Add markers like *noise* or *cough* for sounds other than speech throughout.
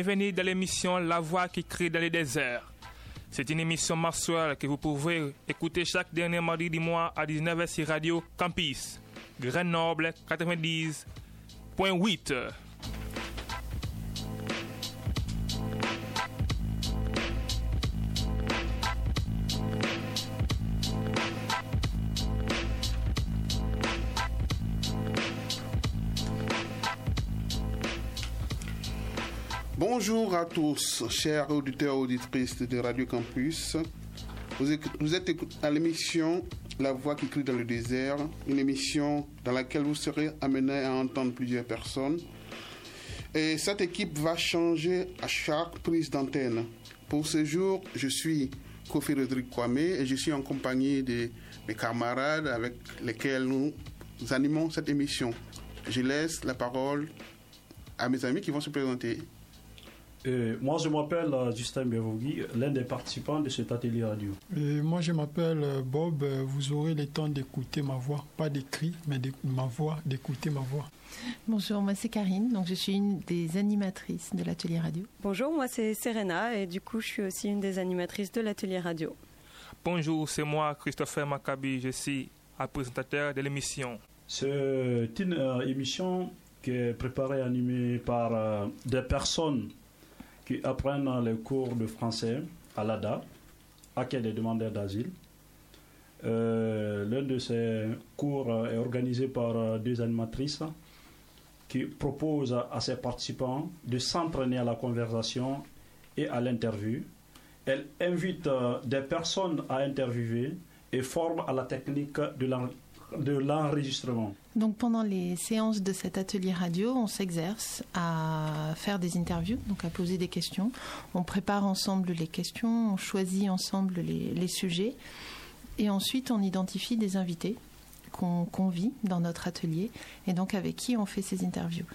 Bienvenue dans l'émission La Voix qui crie dans les déserts. C'est une émission mensuelle que vous pouvez écouter chaque dernier mardi du mois à 19h sur Radio Campus, Grenoble 90.8. Bonjour à tous, chers auditeurs et auditrices de Radio Campus. Vous êtes, à l'émission La Voix qui crie dans le désert, une émission dans laquelle vous serez amené à entendre plusieurs personnes. Et cette équipe va changer à chaque prise d'antenne. Pour ce jour, je suis Kofi Rodrigue Kwame et je suis en compagnie de mes camarades avec lesquels nous animons cette émission. Je laisse la parole à mes amis qui vont se présenter. Euh, moi, je m'appelle euh, Justin Bevogui, l'un des participants de cet atelier radio. Et moi, je m'appelle euh, Bob. Euh, Vous aurez le temps d'écouter ma voix, pas d'écrit, mais de, ma voix, d'écouter ma voix. Bonjour, moi c'est Karine, donc je suis une des animatrices de l'atelier radio. Bonjour, moi c'est Serena et du coup je suis aussi une des animatrices de l'atelier radio. Bonjour, c'est moi, Christopher Maccabi. Je suis un présentateur de l'émission. C'est une euh, émission qui est préparée et animée par euh, des personnes qui apprennent les cours de français à l'ADA, Accueil des demandeurs d'asile. Euh, L'un de ces cours est organisé par euh, deux animatrices qui proposent à ces participants de s'entraîner à la conversation et à l'interview. Elles invitent euh, des personnes à interviewer et forment à la technique de l'en- de l'enregistrement. Donc pendant les séances de cet atelier radio, on s'exerce à faire des interviews, donc à poser des questions. On prépare ensemble les questions, on choisit ensemble les, sujets et ensuite on identifie des invités qu'on convie dans notre atelier et donc avec qui on fait ces interviews.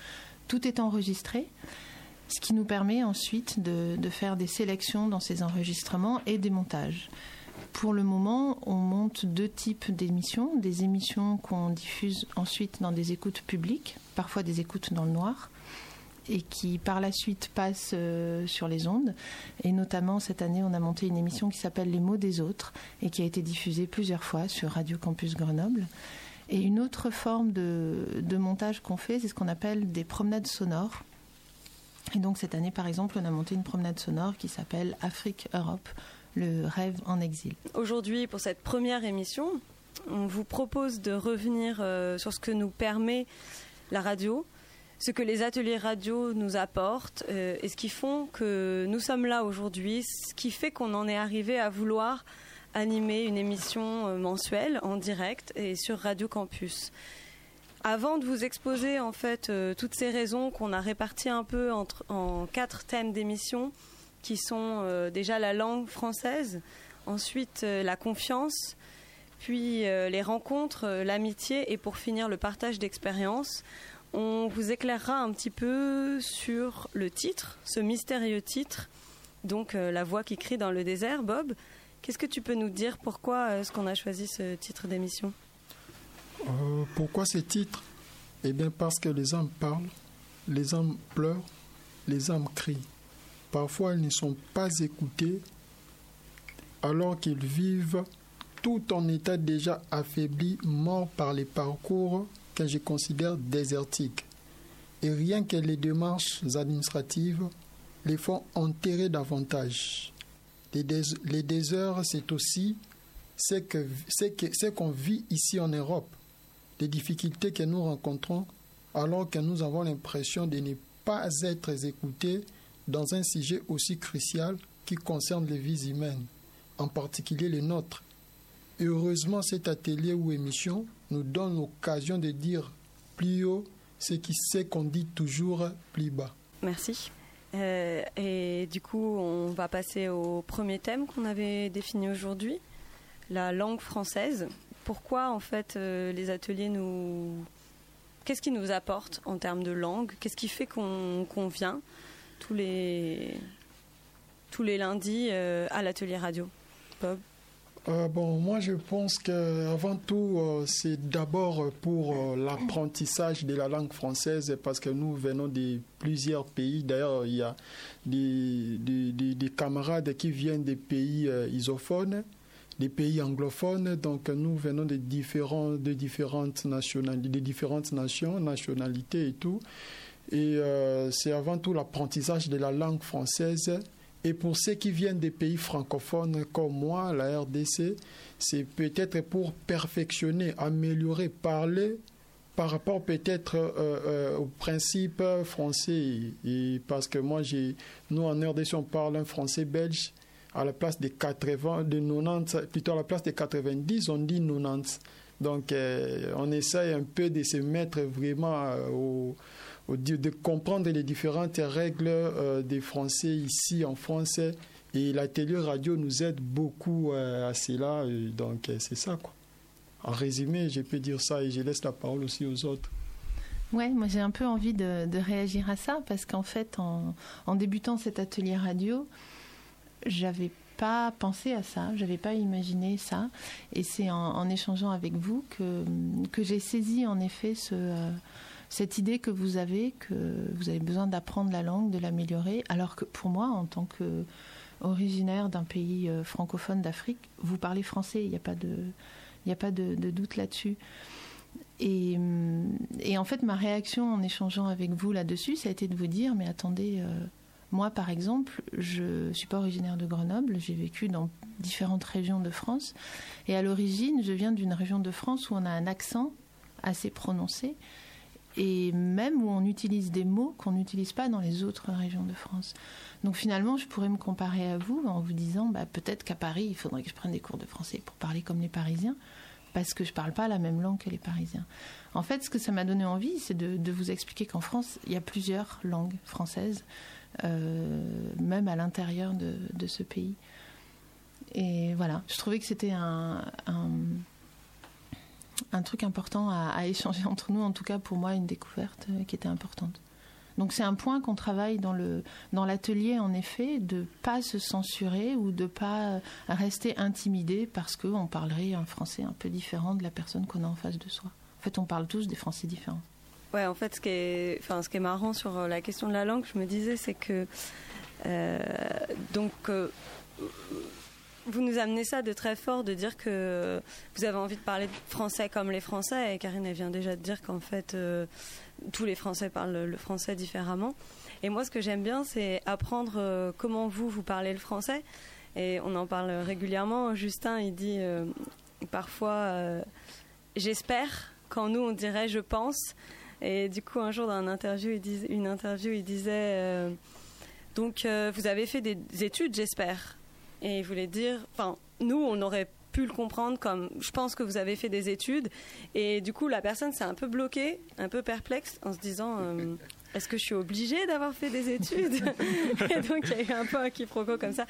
Tout est enregistré, ce qui nous permet ensuite de faire des sélections dans ces enregistrements et des montages. Pour le moment, on monte deux types d'émissions. Des émissions qu'on diffuse ensuite dans des écoutes publiques, parfois des écoutes dans le noir, et qui par la suite passent euh, sur les ondes. Et notamment, cette année, on a monté une émission qui s'appelle Les mots des autres, et qui a été diffusée plusieurs fois sur Radio Campus Grenoble. Et une autre forme de, de montage qu'on fait, c'est ce qu'on appelle des promenades sonores. Et donc cette année, par exemple, on a monté une promenade sonore qui s'appelle Afrique-Europe, le rêve en exil. Aujourd'hui, pour cette première émission, on vous propose de revenir euh, sur ce que nous permet la radio, ce que les ateliers radio nous apportent euh, et ce qui font que nous sommes là aujourd'hui, ce qui fait qu'on en est arrivé à vouloir animer une émission euh, mensuelle en direct et sur Radio Campus. Avant de vous exposer en fait toutes ces raisons qu'on a réparties un peu entre, en quatre thèmes d'émission, qui sont euh, déjà la langue française, ensuite euh, la confiance, puis euh, les rencontres, l'amitié et pour finir le partage d'expériences. On vous éclairera un petit peu sur le titre, ce mystérieux titre, donc La voix qui crie dans le désert. Bob, qu'est-ce que tu peux nous dire? Pourquoi est-ce qu'on a choisi ce titre d'émission? Pourquoi ces titres Eh bien parce que les âmes parlent, les âmes pleurent, les âmes crient. Parfois, elles ne sont pas écoutées alors qu'ils vivent tout en état déjà affaibli, mort par les parcours que je considère désertiques. Et rien que les démarches administratives les font enterrer davantage. Les, dés- déserts, c'est aussi ce qu'on vit ici en Europe les difficultés que nous rencontrons alors que nous avons l'impression de ne pas être écoutés dans un sujet aussi crucial qui concerne les vies humaines, en particulier les nôtres. Heureusement, cet atelier ou émission nous donne l'occasion de dire plus haut ce qui sait qu'on dit toujours plus bas. Merci. Euh, et du coup, on va passer au premier thème qu'on avait défini aujourd'hui, la langue française. Pourquoi, en fait, euh, les ateliers nous... Qu'est-ce qui nous apporte en termes de langue? Qu'est-ce qui fait qu'on qu'on vient? Tous les, tous les lundis euh, à l'atelier radio Bob Euh, bon, moi je pense que avant tout, euh, c'est d'abord pour l'apprentissage de la langue française parce que nous venons de plusieurs pays. D'ailleurs, il y a des, des, des, des camarades qui viennent des pays isophones, des pays anglophones. Donc nous venons de, différents, de différentes de différentes nations, nationalités et tout. Et c'est avant tout l'apprentissage de la langue française et pour ceux qui viennent des pays francophones comme moi, la RDC, c'est peut-être pour perfectionner, améliorer, parler par rapport peut-être euh, euh, au principe français. Et parce que moi, nous en RDC, on parle un français belge à la place des 80, de 90, plutôt à la place des 90, on dit 90. Donc, euh, on essaye un peu de se mettre vraiment au de comprendre les différentes règles euh, des Français ici en France. Et la télé radio nous aide beaucoup euh, à cela. donc, euh, c'est ça, quoi. En résumé, je peux dire ça et je laisse la parole aussi aux autres. Ouais, moi j'ai un peu envie de, réagir à ça parce qu'en fait, en, débutant cet atelier radio, j'avais pas pensé à ça, j'avais pas imaginé ça, et c'est en, échangeant avec vous que, que j'ai saisi en effet ce, cette idée que vous avez que vous avez besoin d'apprendre la langue, de l'améliorer, alors que pour moi, en tant que originaire d'un pays euh, francophone d'Afrique, vous parlez français, il n'y a pas de, doute là-dessus. Et, hum, et, en fait, ma réaction en échangeant avec vous là-dessus, ça a été de vous dire, mais attendez, euh, moi par exemple, je ne suis pas originaire de Grenoble, j'ai vécu dans différentes régions de France, et à l'origine, je viens d'une région de France où on a un accent assez prononcé, et même où on utilise des mots qu'on n'utilise pas dans les autres régions de France. Donc finalement, je pourrais me comparer à vous en vous disant, bah, peut-être qu'à Paris, il faudrait que je prenne des cours de français pour parler comme les Parisiens, parce que je ne parle pas la même langue que les Parisiens. En fait, ce que ça m'a donné envie, c'est de, vous expliquer qu'en France, il y a plusieurs langues françaises, euh, même à l'intérieur de, ce pays. Et voilà, je trouvais que c'était un un truc important à, échanger entre nous, en tout cas pour moi une découverte euh, qui était importante. Donc c'est un point qu'on travaille dans le dans l'atelier en effet de pas se censurer ou de pas rester intimidé parce qu'on parlerait un français un peu différent de la personne qu'on a en face de soi. En fait, on parle tous des français différents. Ouais, en fait, ce qui est, enfin, ce qui est marrant sur euh, la question de la langue, je me disais, c'est que euh, donc vous nous amenez ça de très fort, de dire que vous avez envie de parler français comme les Français. Et Karine, elle vient déjà de dire qu'en fait, euh, tous les Français parlent le français différemment. Et moi, ce que j'aime bien, c'est apprendre euh, comment vous, vous parlez le français. Et on en parle régulièrement. Justin, il dit euh, parfois j'espère, quand nous, on dirait je pense. Et du coup, un jour, dans une interview, il, dis, une interview, il disait donc, vous avez fait des études, j'espère. Et il voulait dire, enfin, nous, on aurait pu le comprendre comme je pense que vous avez fait des études. Et du coup la personne s'est un peu bloquée, un peu perplexe en se disant euh, est-ce que je suis obligée d'avoir fait des études? *laughs* Et donc il y a eu un peu un quiproquo comme ça.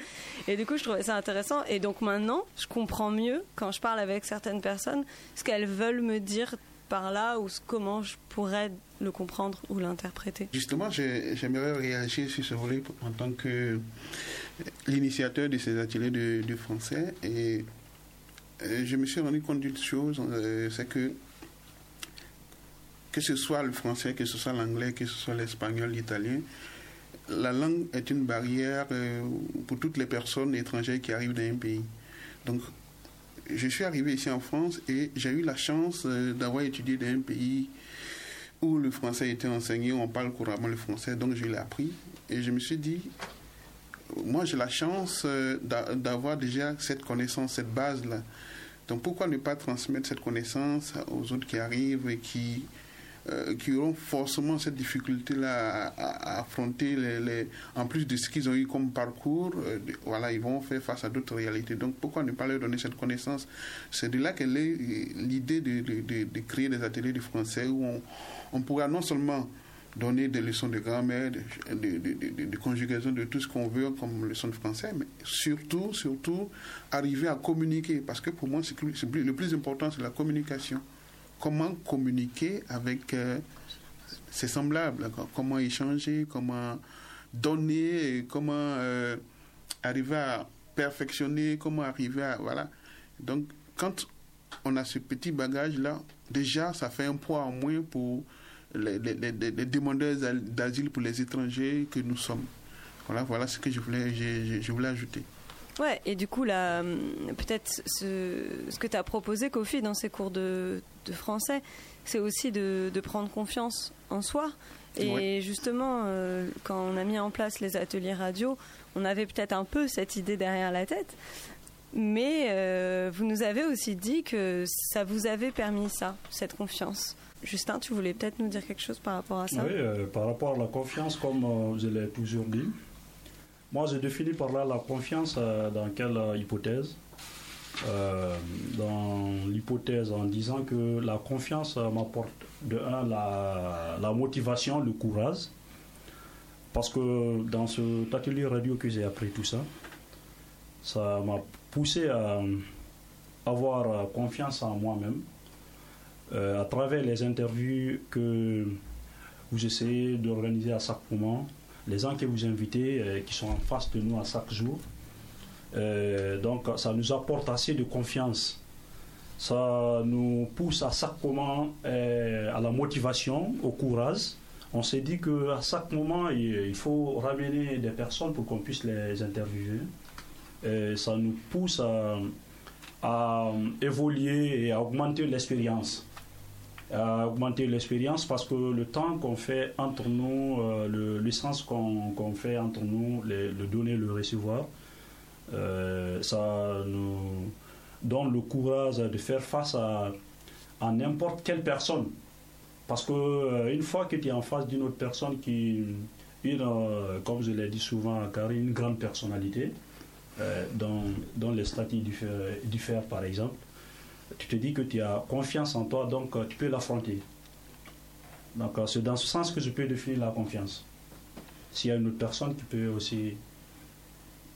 Et du coup je trouvais ça intéressant. Et donc maintenant je comprends mieux quand je parle avec certaines personnes ce qu'elles veulent me dire là ou comment je pourrais le comprendre ou l'interpréter? Justement, j'aimerais réagir sur ce volet en tant que l'initiateur de ces ateliers de, français et euh, je me suis rendu compte d'une chose, euh, c'est que que ce soit le français, que ce soit l'anglais, que ce soit l'espagnol, l'italien, la langue est une barrière euh, pour toutes les personnes étrangères qui arrivent dans un pays. Donc, je suis arrivé ici en France et j'ai eu la chance d'avoir étudié dans un pays où le français était enseigné, où on parle couramment le français, donc je l'ai appris. Et je me suis dit, moi j'ai la chance euh, d'avoir déjà cette connaissance, cette base-là. Donc pourquoi ne pas transmettre cette connaissance aux autres qui arrivent et qui, euh, qui auront forcément cette difficulté-là à, affronter, les, en plus de ce qu'ils ont eu comme parcours, euh, voilà, ils vont faire face à d'autres réalités. Donc pourquoi ne pas leur donner cette connaissance? C'est de là qu'elle est l'idée de, de, de, créer des ateliers de français où on, on pourra non seulement donner des leçons de grammaire, de, conjugaison, de tout ce qu'on veut comme leçon de français, mais surtout, surtout, arriver à communiquer. Parce que pour moi, le plus important, c'est la communication. Comment communiquer avec euh, ses semblables, comment échanger, comment donner, comment euh, arriver à perfectionner, comment arriver à... Voilà. Donc, quand on a ce petit bagage-là, déjà, ça fait un poids en moins pour les, demandeurs d'asile pour les étrangers que nous sommes. Voilà, voilà ce que je voulais, je, voulais ajouter. Ouais, et du coup, là, peut-être ce, ce, que tu as proposé, Kofi, dans ces cours de, de français, c'est aussi de, de, prendre confiance en soi. Et justement, euh, quand on a mis en place les ateliers radio, on avait peut-être un peu cette idée derrière la tête. Mais euh, vous nous avez aussi dit que ça vous avait permis ça, cette confiance. Justin, tu voulais peut-être nous dire quelque chose par rapport à ça? Oui, euh, par rapport à la confiance, comme je l'ai toujours dit. Moi, je définis par là la confiance dans quelle hypothèse. Euh, dans l'hypothèse en disant que la confiance m'apporte de un la, motivation, le courage, parce que dans cet atelier radio que j'ai appris tout ça, ça m'a poussé à avoir confiance en moi-même euh, à travers les interviews que vous essayez d'organiser à chaque moment, les gens que vous invitez, euh, qui sont en face de nous à chaque jour. Euh, donc ça nous apporte assez de confiance. Ça nous pousse à chaque moment euh, à la motivation, au courage. On s'est dit qu'à chaque moment, il faut ramener des personnes pour qu'on puisse les interviewer. Ça nous pousse à, évoluer et à augmenter l'expérience. À augmenter l'expérience parce que le temps qu'on fait entre nous, euh, l'essence qu'on fait entre nous, le donner, le recevoir, euh, ça nous donne le courage de faire face à, n'importe quelle personne. Parce que euh, une fois que tu es en face d'une autre personne qui, une, euh, comme je l'ai dit souvent, car une grande personnalité, dont, les statuts diffèrent, par exemple, tu te dis que tu as confiance en toi, donc tu peux l'affronter. Donc c'est dans ce sens que je peux définir la confiance. S'il y a une autre personne qui peut aussi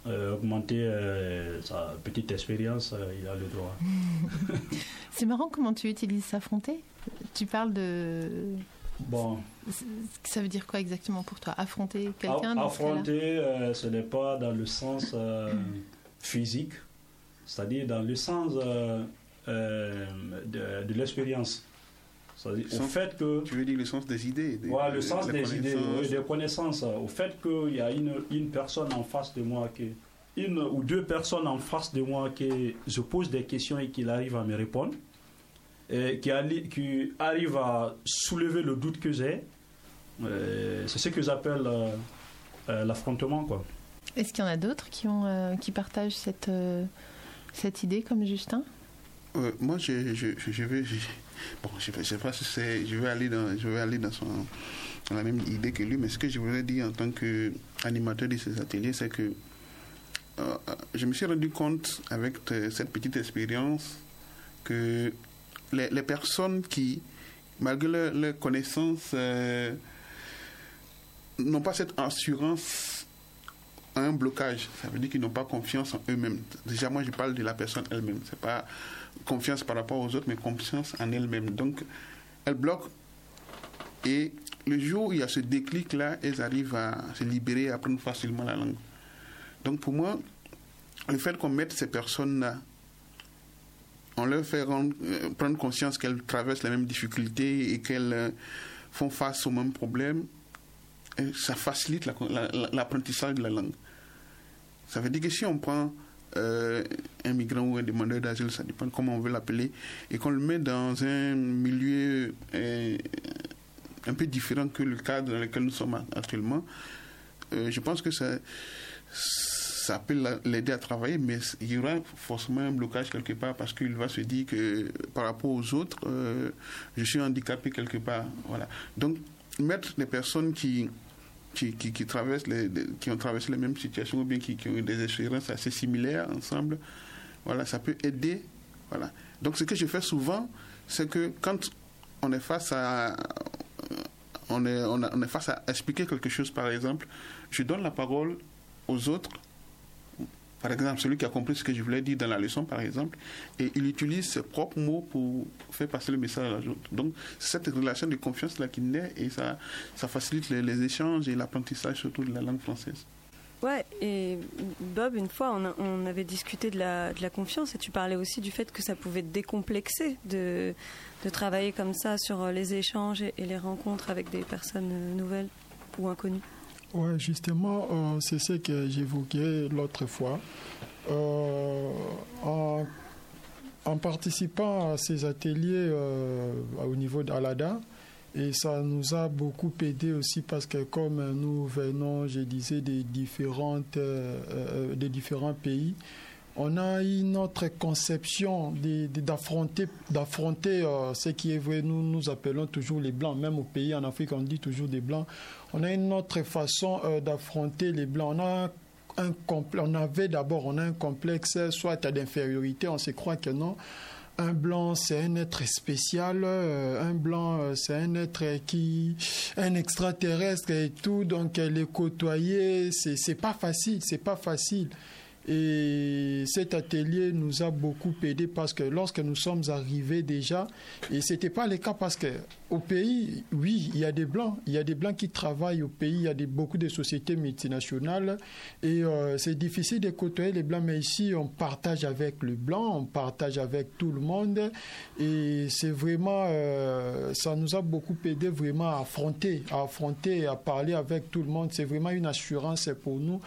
euh, augmenter euh, sa petite expérience, euh, il a le droit. *laughs* C'est marrant comment tu utilises s'affronter. Tu parles de. Bon. Ça veut dire quoi exactement pour toi? Affronter quelqu'un Affronter, ce n'est pas dans le sens physique, c'est-à-dire dans le sens de, l'expérience. Au fait que. Tu veux dire le sens des idées des, le sens des idées, des connaissances. Au fait qu'il y a une, une, personne en face de moi, qui, une ou deux personnes en face de moi, que je pose des questions et qu'il arrive à me répondre, et qui, qui arrive à soulever le doute que j'ai. Euh, c'est ce que j'appelle euh, euh, l'affrontement. quoi. Est-ce qu'il y en a d'autres qui, ont, qui partagent cette, cette idée comme Justin? Moi, je, je, je vais. Bon, je sais pas c'est. Je vais aller dans, je vais aller dans, son, la même idée que lui, mais ce que je voulais dire en tant qu'animateur de ces ateliers, c'est que euh, je me suis rendu compte avec cette petite expérience que les, personnes qui, malgré leurs connaissances, euh, n'ont pas cette assurance à un blocage. Ça veut dire qu'ils n'ont pas confiance en eux-mêmes. Déjà, moi, je parle de la personne elle-même. C'est pas confiance par rapport aux autres, mais confiance en elle-même. Donc, elle bloque. Et le jour où il y a ce déclic-là, elles arrivent à se libérer, à apprendre facilement la langue. Donc, pour moi, le fait qu'on mette ces personnes-là, on leur fait euh, prendre conscience qu'elles traversent les mêmes difficultés et qu'elles euh, font face aux mêmes problèmes, ça facilite l'apprentissage de la langue. Ça veut dire que si on prend euh, un migrant ou un demandeur d'asile, ça dépend comment on veut l'appeler, et qu'on le met dans un milieu euh, un peu différent que le cadre dans lequel nous sommes actuellement, euh, je pense que ça, ça peut l'aider à travailler, mais il y aura forcément un blocage quelque part parce qu'il va se dire que par rapport aux autres, je suis handicapé quelque part. Voilà. Donc, mettre des personnes qui qui, qui, traversent les, qui ont traversé les mêmes situations ou bien qui, qui, ont eu des expériences assez similaires ensemble, voilà, ça peut aider. Voilà. Donc ce que je fais souvent, c'est que quand on est face à on est, on est face à expliquer quelque chose, par exemple, je donne la parole aux autres par exemple, celui qui a compris ce que je voulais dire dans la leçon, par exemple, et il utilise ses propres mots pour faire passer le message à l'autre. Donc, c'est cette relation de confiance-là qui naît et ça, ça facilite les, échanges et l'apprentissage surtout de la langue française. Ouais, et Bob, une fois, on, avait discuté de la, confiance et tu parlais aussi du fait que ça pouvait décomplexer de, travailler comme ça sur les échanges et, les rencontres avec des personnes nouvelles ou inconnues. Ouais, justement, euh, c'est ce que j'évoquais l'autre fois. Euh, en, participant à ces ateliers euh, au niveau d'Alada, et ça nous a beaucoup aidé aussi parce que comme nous venons, je disais, des, différentes, des différents pays, on a une autre conception d'affronter d'affronter euh, ce qui est vrai. Nous nous appelons toujours les blancs, même au pays en Afrique on dit toujours des blancs. On a une autre façon euh, d'affronter les blancs. On a un on avait d'abord on a un complexe soit d'infériorité, on se croit que non. Un blanc, c'est un être spécial. euh, un blanc, c'est un être qui, un extraterrestre et tout. Donc les côtoyer, c'est pas facile, c'est pas facile. Et cet atelier nous a beaucoup aidé parce que lorsque nous sommes arrivés déjà, et c'était pas le cas parce que au pays, oui, il y a des blancs, il y a des blancs qui travaillent au pays, il y a beaucoup de sociétés multinationales et euh, c'est difficile de côtoyer les blancs, mais ici on partage avec le blanc, on partage avec tout le monde et c'est vraiment, euh, ça nous a beaucoup aidé vraiment affronter, à affronter, à parler avec tout le monde. C'est vraiment une assurance pour nous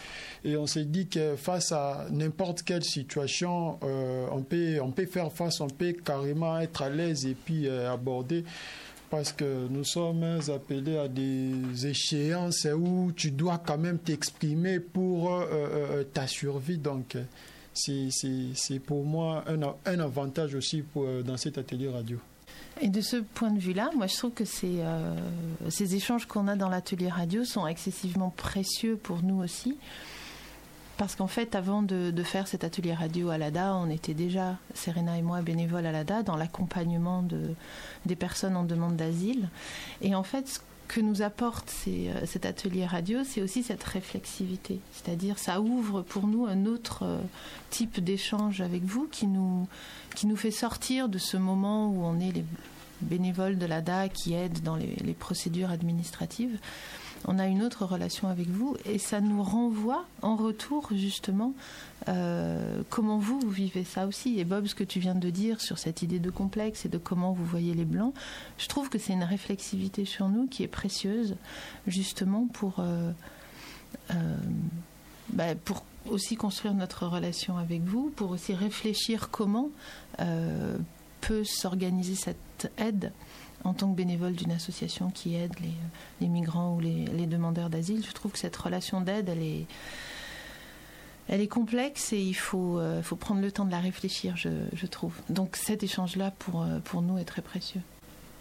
et on s'est dit que face à n'importe quelle situation, euh, on, peut, on peut faire face, on peut carrément être à l'aise et puis euh, aborder parce que nous sommes appelés à des échéances où tu dois quand même t'exprimer pour euh, ta survie. Donc, c'est- pour moi un, un avantage aussi pour, dans cet atelier radio. Et de ce point de vue-là, moi je trouve que ces, ces échanges qu'on a dans l'atelier radio sont excessivement précieux pour nous aussi. Parce qu'en fait, avant de, faire cet atelier radio à l'ADA, on était déjà, Serena et moi, bénévoles à l'ADA, dans l'accompagnement de, des personnes en demande d'asile. Et en fait, ce que nous apporte euh, cet atelier radio, c'est aussi cette réflexivité. C'est-à-dire, ça ouvre pour nous un autre euh, type d'échange avec vous qui nous, qui nous fait sortir de ce moment où on est les bénévoles de l'ADA qui aident dans les procédures administratives. On a une autre relation avec vous et ça nous renvoie en retour justement euh, comment vous, vous vivez ça aussi. Et Bob, ce que tu viens de dire sur cette idée de complexe et de comment vous voyez les blancs, je trouve que c'est une réflexivité sur nous qui est précieuse justement pour, euh, euh, bah, pour aussi construire notre relation avec vous, pour aussi réfléchir comment peut s'organiser cette aide en tant que bénévole d'une association qui aide les, migrants ou les, demandeurs d'asile. Je trouve que cette relation d'aide, elle est, complexe et il faut, euh, faut prendre le temps de la réfléchir, je, je trouve. Donc cet échange-là, pour, euh, pour nous, est très précieux.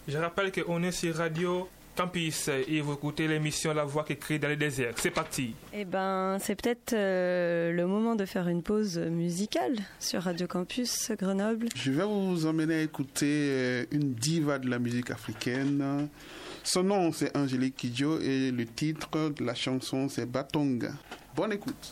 Je rappelle qu'on est sur Radio Campus et vous écoutez l'émission La Voix qui crie dans les déserts. C'est parti. Eh ben, c'est peut-être euh, le moment de faire une pause musicale sur Radio Campus Grenoble. Je vais vous emmener à écouter euh, une diva de la musique africaine. Son nom, c'est Angélique Kidjo et le titre de la chanson, c'est Batonga. Bonne écoute.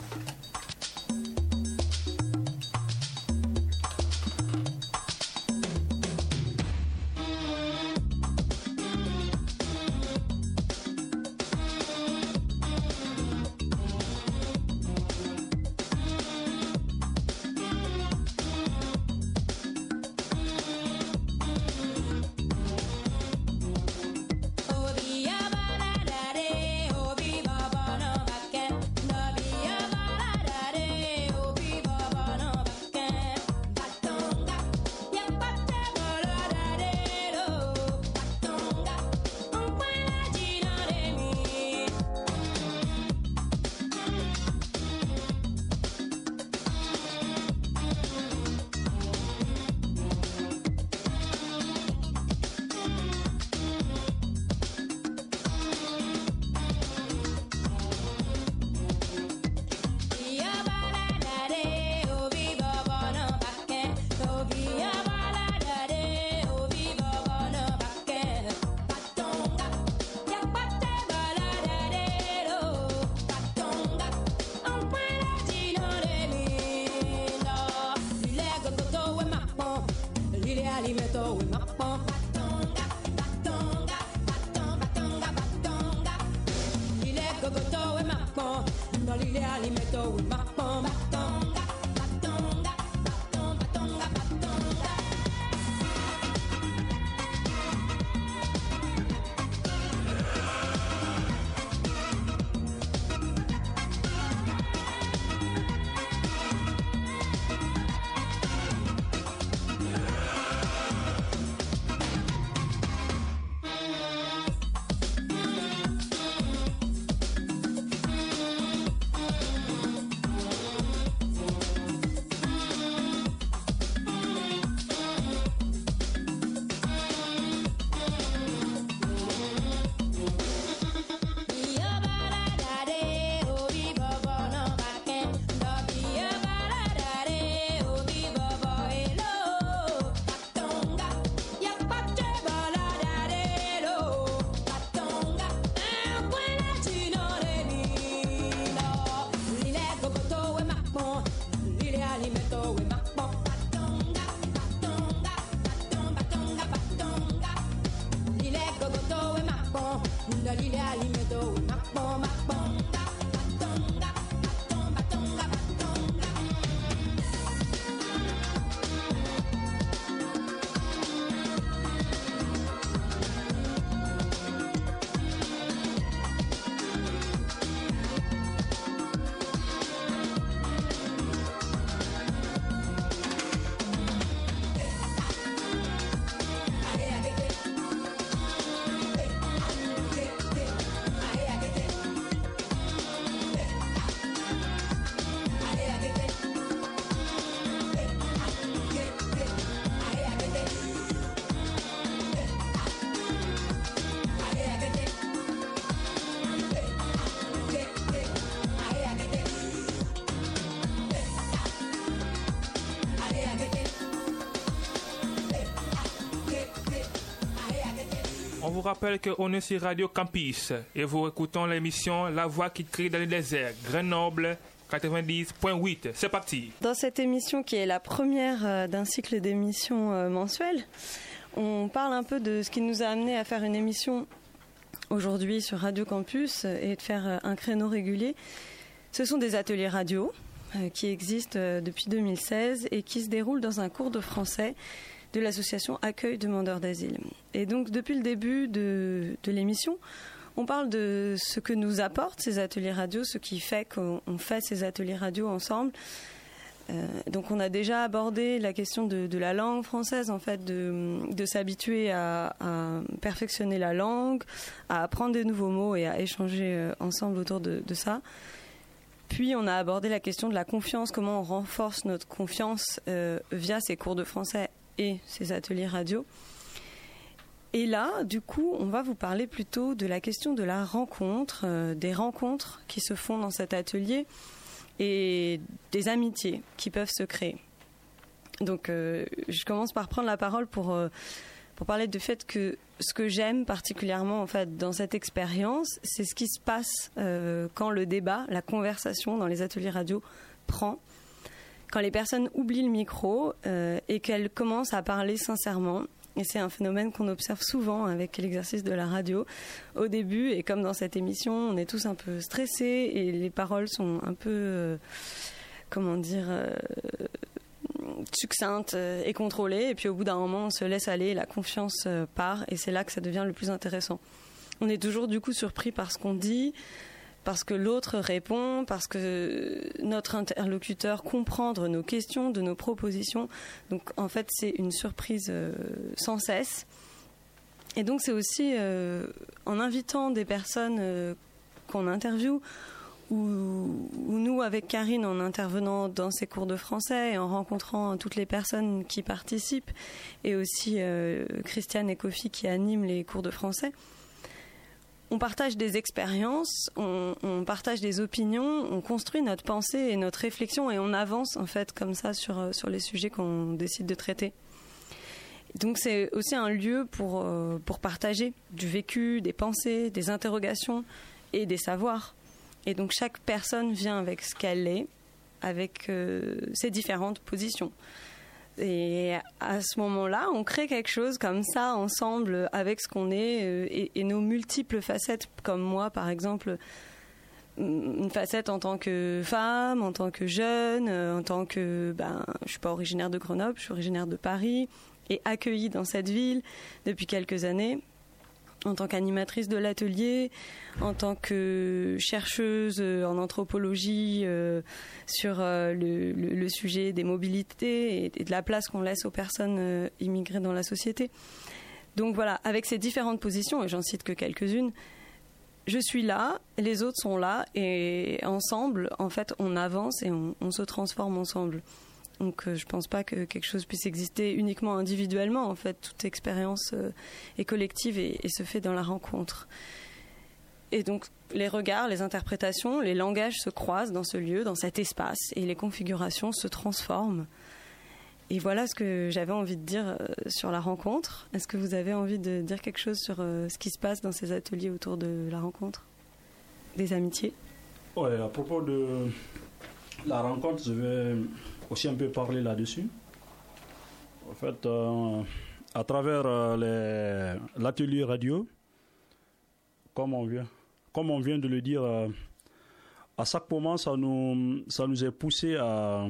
Vous rappelle qu'on est sur Radio Campus et vous écoutons l'émission La Voix qui crie dans le désert, Grenoble 90.8. C'est parti. Dans cette émission qui est la première euh, d'un cycle d'émissions euh, mensuelles, on parle un peu de ce qui nous a amené à faire une émission aujourd'hui sur Radio Campus et de faire euh, un créneau régulier. Ce sont des ateliers radio qui existent depuis 2016 et qui se déroulent dans un cours de français de l'association Accueil demandeurs d'asile. Et donc depuis le début de, de l'émission, on parle de ce que nous apportent ces ateliers radio, ce qui fait qu'on on fait ces ateliers radio ensemble. Euh, donc on a déjà abordé la question de, la langue française, en fait, de, de s'habituer à, perfectionner la langue, à apprendre des nouveaux mots et à échanger euh, ensemble autour de, de ça. Puis on a abordé la question de la confiance, comment on renforce notre confiance euh, via ces cours de français et ces ateliers radio. Et là, du coup, on va vous parler plutôt de la question de la rencontre, euh, des rencontres qui se font dans cet atelier et des amitiés qui peuvent se créer. Donc, euh, je commence par prendre la parole pour, euh, pour parler du fait que ce que j'aime particulièrement en fait dans cette expérience, c'est ce qui se passe quand le débat, la conversation dans les ateliers radio prend, quand les personnes oublient le micro euh, et qu'elles commencent à parler sincèrement. Et c'est un phénomène qu'on observe souvent avec l'exercice de la radio. Au début, et comme dans cette émission, on est tous un peu stressés et les paroles sont un peu, euh, comment dire, euh, succinctes et contrôlées. Et puis au bout d'un moment, on se laisse aller, la confiance part, et c'est là que ça devient le plus intéressant. On est toujours du coup surpris par ce qu'on dit, parce que l'autre répond, parce que notre interlocuteur comprend de nos questions, de nos propositions. Donc en fait, c'est une surprise euh, sans cesse. Et donc c'est aussi euh, en invitant des personnes euh, qu'on interviewe, ou, ou nous avec Karine en intervenant dans ces cours de français et en rencontrant toutes les personnes qui participent, et aussi Christiane et Kofi qui animent les cours de français on partage des expériences, on, partage des opinions, on construit notre pensée et notre réflexion et on avance en fait comme ça sur, euh, sur les sujets qu'on décide de traiter. Donc c'est aussi un lieu pour, euh, pour partager du vécu, des pensées, des interrogations et des savoirs. Et donc chaque personne vient avec ce qu'elle est, avec euh, ses différentes positions. Et à ce moment-là, on crée quelque chose comme ça ensemble avec ce qu'on est euh, et, nos multiples facettes, comme moi par exemple. une facette en tant que femme, en tant que jeune, euh, en tant que ben je suis pas originaire de Grenoble, je suis originaire de Paris et accueillie dans cette ville depuis quelques années en tant qu'animatrice de l'atelier, en tant que chercheuse euh, en anthropologie euh, sur euh, le, sujet des mobilités et, de la place qu'on laisse aux personnes immigrées dans la société. Donc voilà, avec ces différentes positions, et j'en cite que quelques-unes, je suis là, les autres sont là, et ensemble, en fait, on avance et on se transforme ensemble. Donc euh, je pense pas que quelque chose puisse exister uniquement individuellement. En fait, toute expérience euh, est collective et, se fait dans la rencontre. Et donc les regards, les interprétations, les langages se croisent dans ce lieu, dans cet espace, et les configurations se transforment. Et voilà ce que j'avais envie de dire euh, sur la rencontre. Est-ce que vous avez envie de dire quelque chose sur ce qui se passe dans ces ateliers autour de la rencontre? Des amitiés? Ouais, à propos de la rencontre, je vais aussi un peu parler là-dessus. En fait, euh, à travers euh, l'atelier radio, comme on vient, comme on vient de le dire, euh, à chaque moment, ça nous, ça nous est poussé à,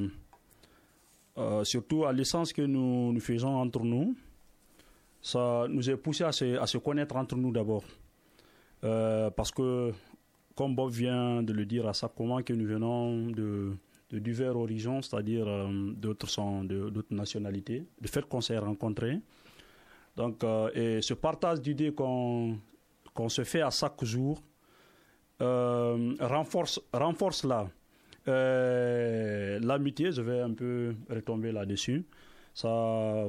surtout à l'essence que nous, faisons entre nous, ça nous est poussé à se, connaître entre nous d'abord. Parce que comme Bob vient de le dire à chaque moment que nous venons de, de divers horizons, c'est-à-dire euh, d'autres sont d'autres nationalités, le fait qu'on s'est rencontrés. Donc, euh, et ce partage d'idées qu'on qu'on se fait à chaque jour euh, renforce, renforce la, l'amitié. Je vais un peu retomber là-dessus. Ça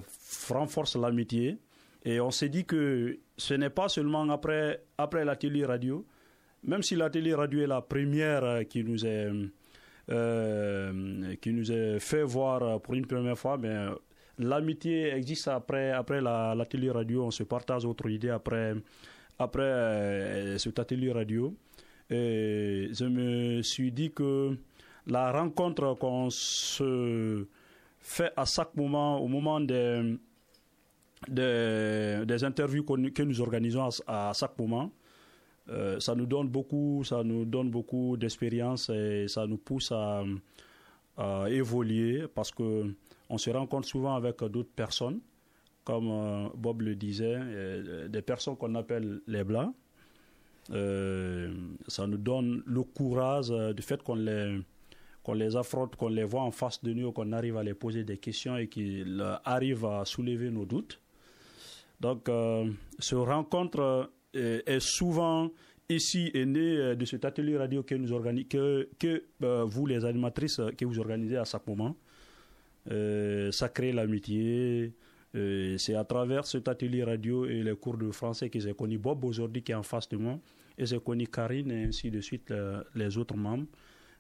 renforce l'amitié. Et on s'est dit que ce n'est pas seulement après, après l'atelier radio, même si l'atelier radio est la première qui nous est, euh, qui nous est fait voir pour une première fois, mais euh, l'amitié existe après, après la- l'atelier radio. On se partage autre idée après, après euh, cet atelier radio. Et je me suis dit que la rencontre qu'on se fait à chaque moment, au moment des, des, des interviews que nous organisons à chaque moment, euh, ça nous donne beaucoup, ça nous donne beaucoup d'expérience et ça nous pousse à, évoluer parce que on se rencontre souvent avec d'autres personnes, comme euh, Bob le disait, euh, des personnes qu'on appelle les blancs. Ça nous donne le courage du fait qu'on les qu'on les affronte, qu'on les voit en face de nous, qu'on arrive à les poser des questions et qu'ils arrivent à soulever nos doutes. Donc, euh, ce rencontre est souvent ici est né euh, de cet atelier radio que nous que, euh, vous les animatrices euh, que vous organisez à chaque moment. Euh, ça crée l'amitié. Euh, c'est à travers cet atelier radio et les cours de français que j'ai connu Bob aujourd'hui qui est en face de moi et j'ai connu Karine et ainsi de suite euh, les autres membres.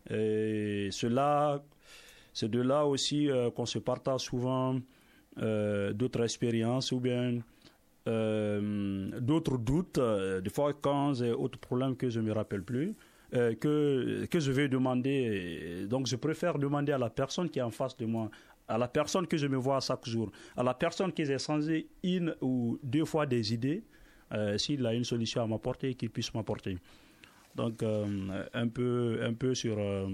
Cela, c'est de là aussi euh, qu'on se partage souvent euh, d'autres expériences ou bien euh, d'autres doutes. euh, des fois, quand j'ai autre problème que je ne me rappelle plus, euh, que, que je vais demander. Donc, je préfère demander à la personne qui est en face de moi, à la personne que je me vois chaque jour, à la personne qui j'ai changé une ou deux fois des idées, euh, s'il a une solution à m'apporter, qu'il puisse m'apporter. Donc, euh, un, peu, un peu sur euh,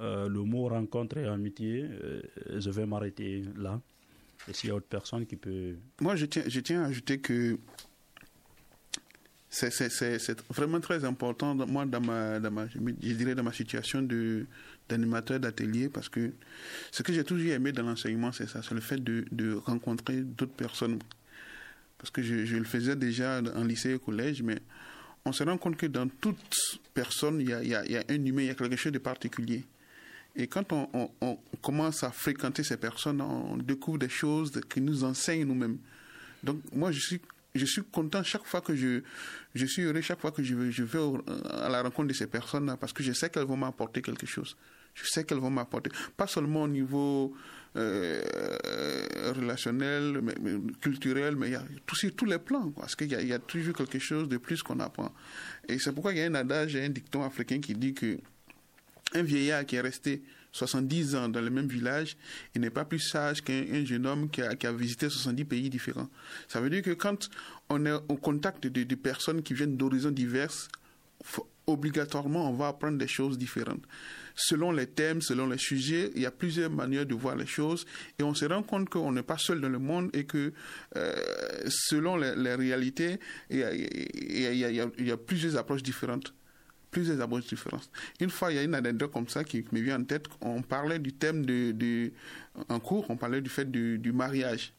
euh, le mot rencontre et amitié, euh, je vais m'arrêter là. Et s'il y a autre personne qui peut. Moi, je tiens, à ajouter que c'est- vraiment très important, moi, dans ma, dans ma, je dirais dans ma situation d'animateur d'atelier, parce que ce que j'ai toujours aimé dans l'enseignement, c'est ça, c'est le fait de, rencontrer d'autres personnes. Parce que je, le faisais déjà en lycée et au collège, mais on se rend compte que dans toute personne, il y a, y a un humain, il y a quelque chose de particulier. Et quand on, commence à fréquenter ces personnes, on découvre des choses qui nous enseignent nous-mêmes. Donc moi, je suis, je suis content chaque fois que je, je suis heureux chaque fois que je je vais à la rencontre de ces personnes-là parce que je sais qu'elles vont m'apporter quelque chose. Je sais qu'elles vont m'apporter, pas seulement au niveau euh, relationnel, culturel, mais il y a tout sur tous les plans, parce qu'il y, y a toujours quelque chose de plus qu'on apprend. Et c'est pourquoi il y a un adage, un dicton africain qui dit que un vieillard qui est resté 70 ans dans le même village, il n'est pas plus sage qu'un un jeune homme qui a, visité 70 pays différents. Ça veut dire que quand on est au contact de, de personnes qui viennent d'horizons divers, faut- obligatoirement, on va apprendre des choses différentes. Selon les thèmes, selon les sujets, il y a plusieurs manières de voir les choses et on se rend compte qu'on n'est pas seul dans le monde et que euh, selon les, réalités, il y a plusieurs approches différentes. Plusieurs approches différentes. Une fois, il y a une anecdote comme ça qui me vient en tête. On parlait du thème de, de en cours, on parlait du fait du, mariage.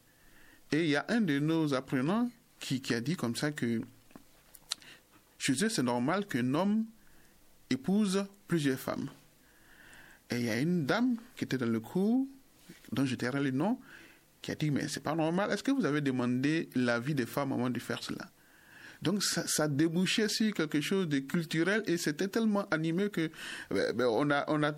Et il y a un de nos apprenants qui, qui a dit comme ça que chez eux, c'est normal qu'un homme épouse plusieurs femmes. Et il y a une dame qui était dans le cours, dont je tairai le nom, qui a dit Mais c'est pas normal, est-ce que vous avez demandé l'avis des femmes avant de faire cela? Donc ça, débouchait sur quelque chose de culturel et c'était tellement animé que ben, ben, on, a, on a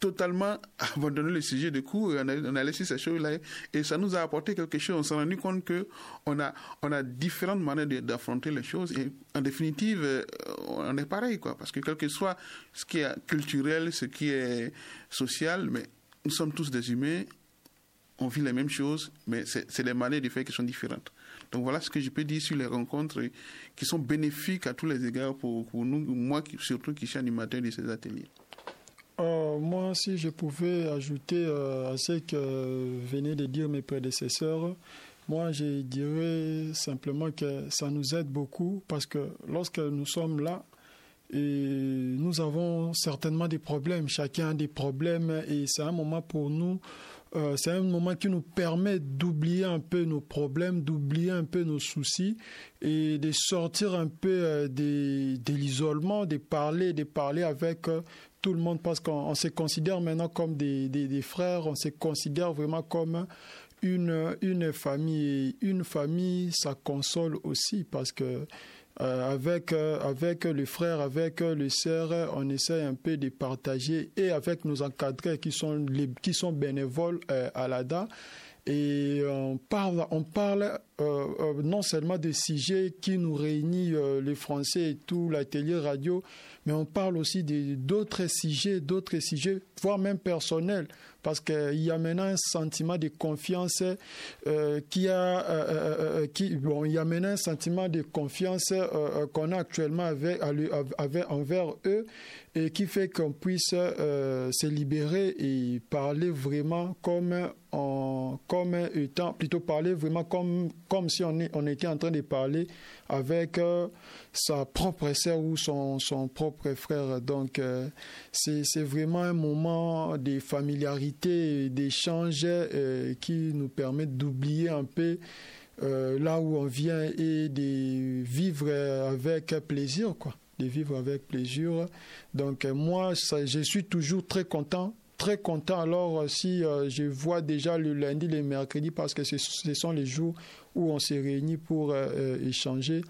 totalement *laughs* abandonné le sujet de cours et on a, laissé ces choses-là et ça nous a apporté quelque chose. On s'est rendu compte que on a, on a différentes manières d'affronter les choses et en définitive, euh, on est pareil quoi, parce que quel que soit ce qui est culturel, ce qui est social, mais nous sommes tous des humains, on vit les mêmes choses, mais c'est les manières de faire qui sont différentes. Donc voilà ce que je peux dire sur les rencontres qui sont bénéfiques à tous les égards pour, nous, moi surtout qui suis animateur de ces ateliers. Euh, moi, si je pouvais ajouter euh, à ce que venaient de dire mes prédécesseurs, moi, je dirais simplement que ça nous aide beaucoup parce que lorsque nous sommes là, et nous avons certainement des problèmes, chacun a des problèmes et c'est un moment pour nous, euh, c'est un moment qui nous permet d'oublier un peu nos problèmes, d'oublier un peu nos soucis et de sortir un peu euh, de l'isolement, de parler, de parler avec euh, tout le monde parce qu'on on se considère maintenant comme des, des- frères, on se considère vraiment comme une, une famille. Une famille, ça console aussi parce que euh, avec, euh, avec les frères, avec les sœurs, on essaie un peu de partager et avec nos encadrés qui sont, qui sont bénévoles euh, à l'ADA. Et on parle, on parle euh, non seulement des sujets qui nous euh, les Français et tout, l'atelier radio, mais on parle aussi d'autres sujets, d'autres sujets, voire même personnels, parce qu'il y a maintenant un sentiment de confiance euh, qui a, euh, euh, euh, qui, bon, il y a maintenant un sentiment de confiance euh, euh, qu'on a actuellement avec, avec, envers eux et qui fait qu'on puisse euh, se libérer et parler vraiment comme en, comme étant, plutôt parler vraiment comme, comme si on, on était en train de parler avec euh, sa propre sœur ou son, son propre frère. Donc, euh, c'est vraiment un moment de familiarité, d'échange euh, qui nous permet d'oublier un peu euh, là où on vient et de vivre avec plaisir, quoi. De vivre avec plaisir. Donc, euh, moi, je suis toujours très content très content alors si je vois déjà le lundi, le mercredi, parce que ce, sont les jours où on se réunit pour échanger.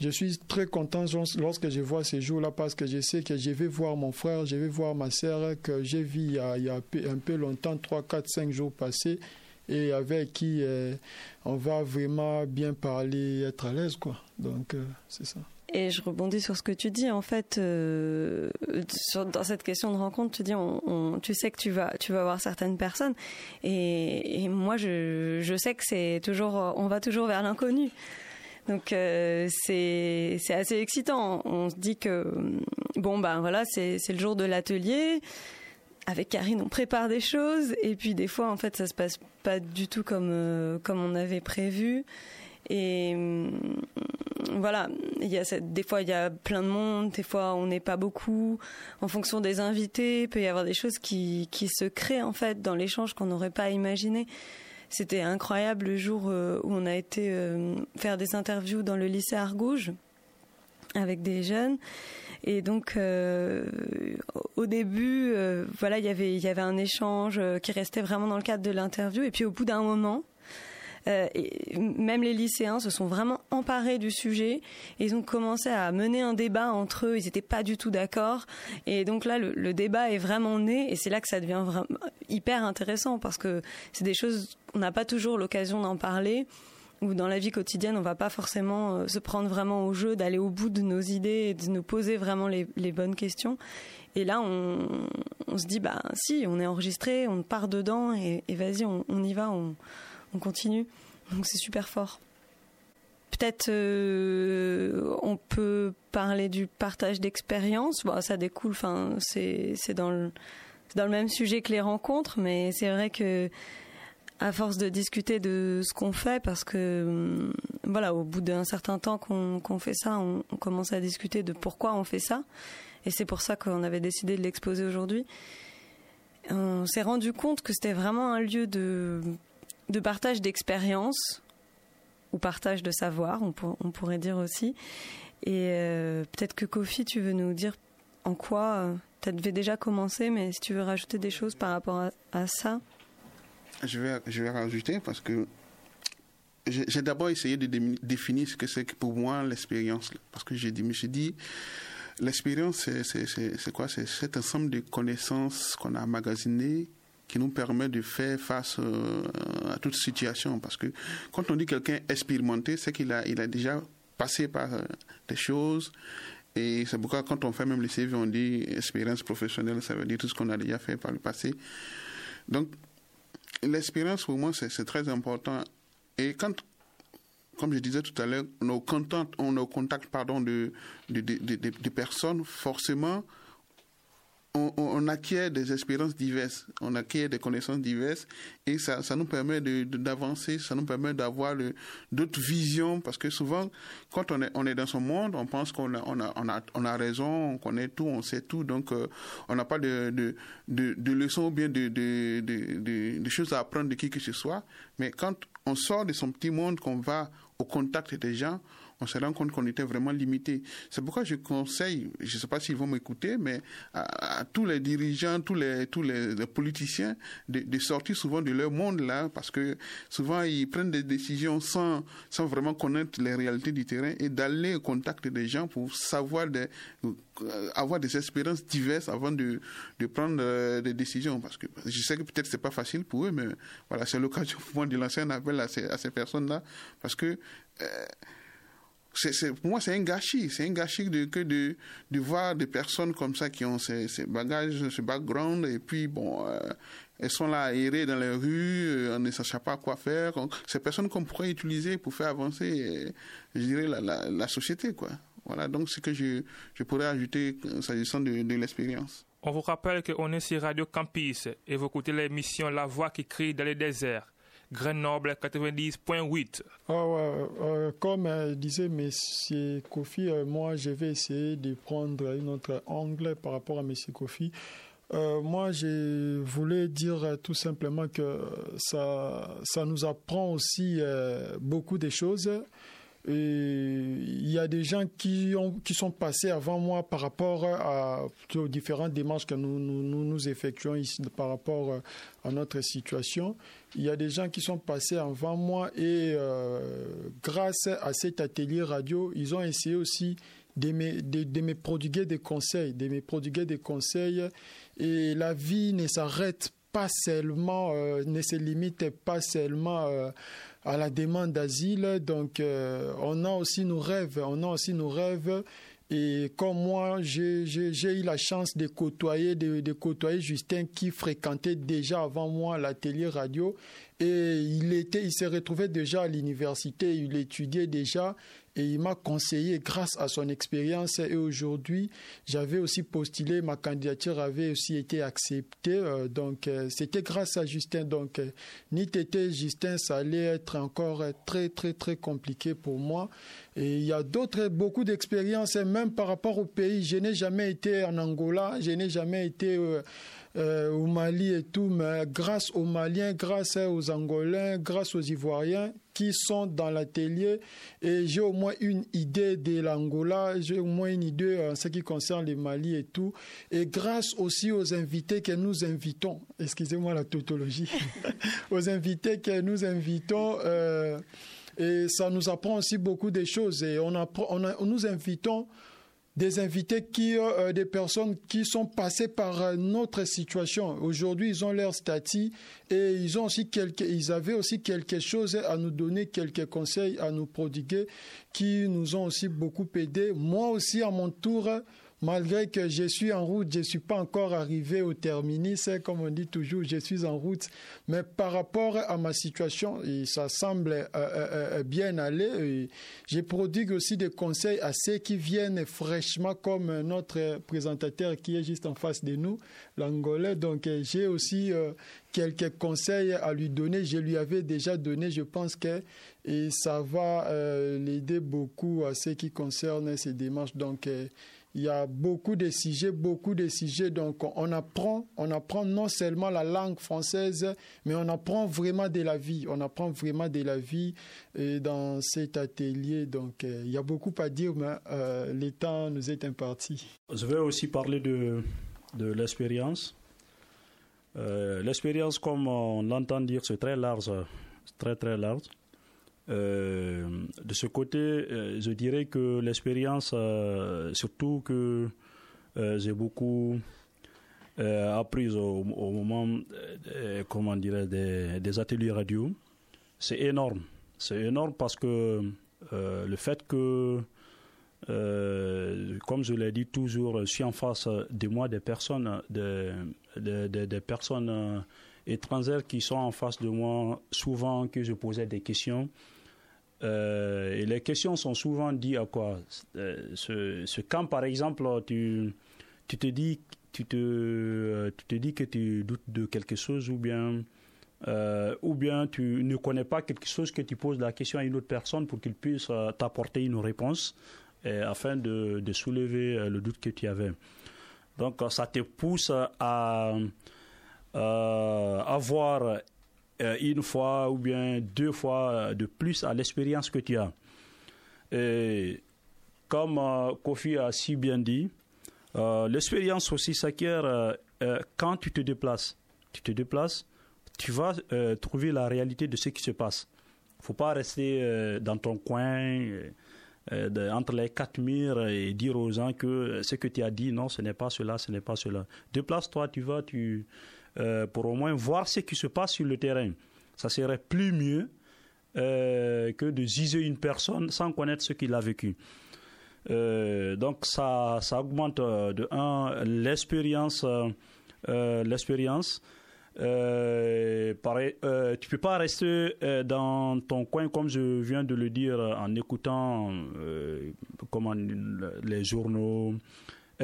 Je suis très content lorsque je vois ces jours-là parce que je sais que je vais voir mon frère, je vais voir ma sœur que j'ai vu il y a, un, peu, longtemps, 3, 4, 5 jours passés et avec qui euh, on va vraiment bien parler, être à l'aise. quoi. Donc, euh, c'est ça. Et je rebondis sur ce que tu dis. En fait, euh, dans cette question de rencontre, tu dis, tu sais que tu vas, tu vas voir certaines personnes. Et, et moi, je, je sais que c'est toujours, on va toujours vers l'inconnu. Donc euh, c'est c'est assez excitant. On se dit que bon ben voilà, c'est c'est le jour de l'atelier. Avec Karine, on prépare des choses et puis des fois en fait ça se passe pas du tout comme euh, comme on avait prévu. Et voilà, il y a des fois il y a plein de monde, des fois on n'est pas beaucoup. En fonction des invités, il peut y avoir des choses qui, qui se créent en fait dans l'échange qu'on n'aurait pas imaginé. C'était incroyable le jour où on a été faire des interviews dans le lycée Argouges avec des jeunes. Et donc, euh, au début, euh, voilà, il y avait il y avait un échange qui restait vraiment dans le cadre de l'interview. Et puis, au bout d'un moment, euh, et même les lycéens se sont vraiment emparés du sujet et ils ont commencé à mener un débat entre eux. Ils n'étaient pas du tout d'accord. Et donc là, le, débat est vraiment né et c'est là que ça devient hyper intéressant parce que c'est des choses on n'a pas toujours l'occasion d'en parler ou dans la vie quotidienne, on va pas forcément euh, se prendre vraiment au jeu, d'aller au bout de nos idées et de nous poser vraiment les, bonnes questions. Et là, on, se dit, bah si, on est enregistré, on part dedans et, vas-y, on, y va, on continue. Donc c'est super fort. peut-être euh, on peut parler du partage d'expérience. Bon, ça découle, enfin, c'est dans le dans le même sujet que les rencontres, mais c'est vrai que à force de discuter de ce qu'on fait, parce que hum, voilà, au bout d'un certain temps qu'on qu'on fait ça, on, on commence à discuter de pourquoi on fait ça, et c'est pour ça qu'on avait décidé de l'exposer aujourd'hui. On s'est rendu compte que c'était vraiment un lieu de de partage d'expérience ou partage de savoir, on, pour- on pourrait dire aussi. Et euh, peut-être que Kofi, tu veux nous dire en quoi tu avais déjà commencé, mais si tu veux rajouter des choses par rapport à, ça. Je vais, je vais rajouter parce que j'ai d'abord essayé de définir ce que c'est que pour moi l'expérience. Parce que j'ai dit, me suis dit, l'expérience, c'est- quoi? C'est cet ensemble de connaissances qu'on a emmagasinées qui nous permet de faire face euh, à toute situation. Parce que quand on dit quelqu'un expérimenté, c'est qu'il a, il a déjà passé par euh, des choses. Et c'est pourquoi quand on fait même les CV, on dit expérience professionnelle, ça veut dire tout ce qu'on a déjà fait par le passé. Donc, l'expérience pour moi, c'est très important. Et quand, comme je disais tout à l'heure, on est au contact, on est au contact pardon, de- de personnes, forcément, on, acquiert des expériences diverses, on acquiert des connaissances diverses, et ça, ça nous permet de- de- d'avancer, ça nous permet d'avoir d'autres visions, parce que souvent, quand on est, on est dans son monde, on pense qu'on a, on a, on a, on a raison, on connaît tout, on sait tout, donc euh, on n'a pas de, de, de, de leçons ou bien de, de, de, de- de choses à apprendre de qui que ce soit. Mais quand on sort de son petit monde, qu'on va au contact des gens, on se rend compte qu'on était vraiment limité. C'est pourquoi je conseille, je ne sais pas s'ils vont m'écouter, mais à, tous les dirigeants, tous les, tous les, politiciens, de, sortir souvent de leur monde là, parce que souvent ils prennent des décisions sans, sans vraiment connaître les réalités du terrain et d'aller au contact des gens pour savoir des, euh, avoir des expériences diverses avant de, de prendre euh, des décisions. Parce que je sais que peut-être c'est pas facile pour eux, mais voilà, c'est l'occasion pour moi de lancer un appel à ces, à ces personnes-là, parce que euh, c'est, pour moi, c'est un gâchis. C'est un gâchis de, que de, de voir des personnes comme ça qui ont ces, bagages, ce background, et puis, bon, euh, elles sont là errer dans les rues, euh, on ne sachant pas quoi faire. Ces personnes qu'on pourrait utiliser pour faire avancer, euh, je dirais, la, la, la société, quoi. Voilà, donc ce que je, je pourrais ajouter s'agissant de, de l'expérience. On vous rappelle qu'on est sur Radio Campus et vous écoutez l'émission La Voix qui crie dans les déserts. Grenoble 90.8. Ah ouais, euh, comme euh, disait M. Kofi, euh, moi je vais essayer de prendre un autre angle par rapport à M. Kofi. Euh, moi, je voulais dire euh, tout simplement que ça, ça nous apprend aussi euh, beaucoup de choses. Il y a des gens qui, ont, qui sont passés avant moi par rapport aux différentes démarches que nous, nous, effectuons ici par rapport euh, à notre situation. Il y a des gens qui sont passés avant moi et euh, grâce à cet atelier radio, ils ont essayé aussi de me, de, me prodiguer des conseils, de me prodiguer des conseils. Et la vie ne s'arrête pas seulement, euh, ne se limite pas seulement à la demande d'asile. Donc, euh, on a aussi nos rêves, on a aussi nos rêves. Et comme moi, j'ai eu la chance de côtoyer, de, côtoyer Justin qui fréquentait déjà avant moi l'atelier radio. Et il, était, il s'est retrouvé déjà à l'université, il étudiait déjà et il m'a conseillé grâce à son expérience. Et aujourd'hui, j'avais aussi postulé, ma candidature avait aussi été acceptée. euh, donc, euh, c'était grâce à Justin. Donc, euh, ni t'étais Justin, ça allait être encore très, très, très compliqué pour moi. Et il y a d'autres, beaucoup d'expériences, et même par rapport au pays. Je n'ai jamais été en Angola, je n'ai jamais été euh, au Mali et tout, mais grâce aux Maliens, grâce aux Angolais, grâce aux Ivoiriens qui sont dans l'atelier, et j'ai au moins une idée de l'Angola, j'ai au moins une idée en ce qui concerne le Mali et tout, et grâce aussi aux invités que nous invitons, excusez-moi la tautologie, *laughs* aux invités que nous invitons. euh, et ça nous apprend aussi beaucoup de choses. Et on, nous invitons des invités qui, euh, des personnes qui sont passées par euh, notre situation. Aujourd'hui, ils ont leur statut et ils ont aussi ils avaient aussi quelque chose à nous donner, quelques conseils à nous prodiguer qui nous ont aussi beaucoup aidés. Moi aussi, à mon tour, malgré que je suis en route, je ne suis pas encore arrivé au terminus, comme on dit toujours, je suis en route. Mais par rapport à ma situation, ça semble euh, euh, euh, bien aller. Je prodigue aussi des conseils à ceux qui viennent fraîchement, comme notre présentateur qui est juste en face de nous, l'Angolais. Donc j'ai aussi quelques conseils à lui donner. Je lui avais déjà donné, je pense que et ça va l'aider beaucoup à ce qui concerne ces démarches. Donc, il y a beaucoup de sujets, beaucoup de sujets. Donc, on apprend, on apprend non seulement la langue française, mais on apprend vraiment de la vie. On apprend vraiment de la vie dans cet atelier. Donc, euh, il y a beaucoup à dire, mais euh, le temps nous est imparti. Je vais aussi parler de, de l'expérience. Euh, l'expérience, comme on l'entend dire, c'est très large, très très large. Euh, de ce côté, euh, je dirais que l'expérience, euh, surtout que j'ai beaucoup appris au, moment, comment des, des, ateliers radio, c'est énorme. C'est énorme parce que le fait que, comme je l'ai dit toujours, je suis en face de moi des personnes, des personnes étrangères qui sont en face de moi, souvent que je posais des questions. Euh, et les questions sont souvent dites à quoi? Euh, ce, Quand, par exemple, tu, tu, te dis, tu, te, euh, tu te dis que tu doutes de quelque chose ou bien, ou bien tu ne connais pas quelque chose que tu poses la question à une autre personne pour qu'il puisse t'apporter une réponse afin de, de, soulever le doute que tu avais. Donc, ça te pousse à avoir euh, une fois ou bien deux fois de plus à l'expérience que tu as. Et comme euh, Kofi a si bien dit, euh, l'expérience aussi s'acquiert quand tu te déplaces. Tu te déplaces, tu vas trouver la réalité de ce qui se passe. Il ne faut pas rester dans ton coin, entre les quatre murs et dire aux gens que ce que tu as dit, non, ce n'est pas cela, ce n'est pas cela. Déplace-toi, tu vas, tu euh, pour au moins voir ce qui se passe sur le terrain. Ça serait plus mieux euh, que de giser une personne sans connaître ce qu'il a vécu. Euh, donc ça, ça augmente de un l'expérience, l'expérience. Euh, tu peux pas rester dans ton coin comme je viens de le dire en écoutant comment les journaux,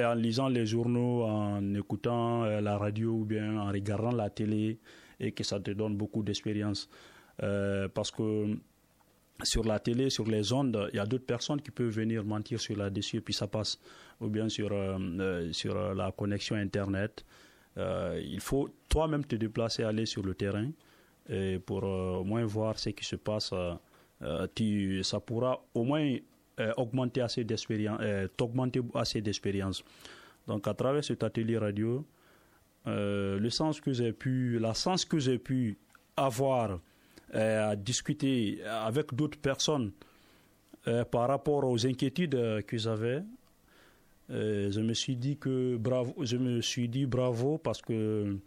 en lisant les journaux, en écoutant euh, la radio ou bien en regardant la télé et que ça te donne beaucoup d'expérience. Euh, parce que sur la télé, sur les ondes, il y a d'autres personnes qui peuvent venir mentir sur là-dessus et puis ça passe. Ou bien sur, euh, sur la connexion Internet. il faut toi-même te déplacer, aller sur le terrain et pour au moins voir ce qui se passe. ça pourra au moins euh, augmenter assez d'expérience, euh, assez d'expérience. Donc à travers cet atelier radio, euh, le sens que j'ai pu, la sens que j'ai pu avoir à discuter avec d'autres personnes par rapport aux inquiétudes que j'avais, je me suis dit que bravo, je me suis dit bravo parce que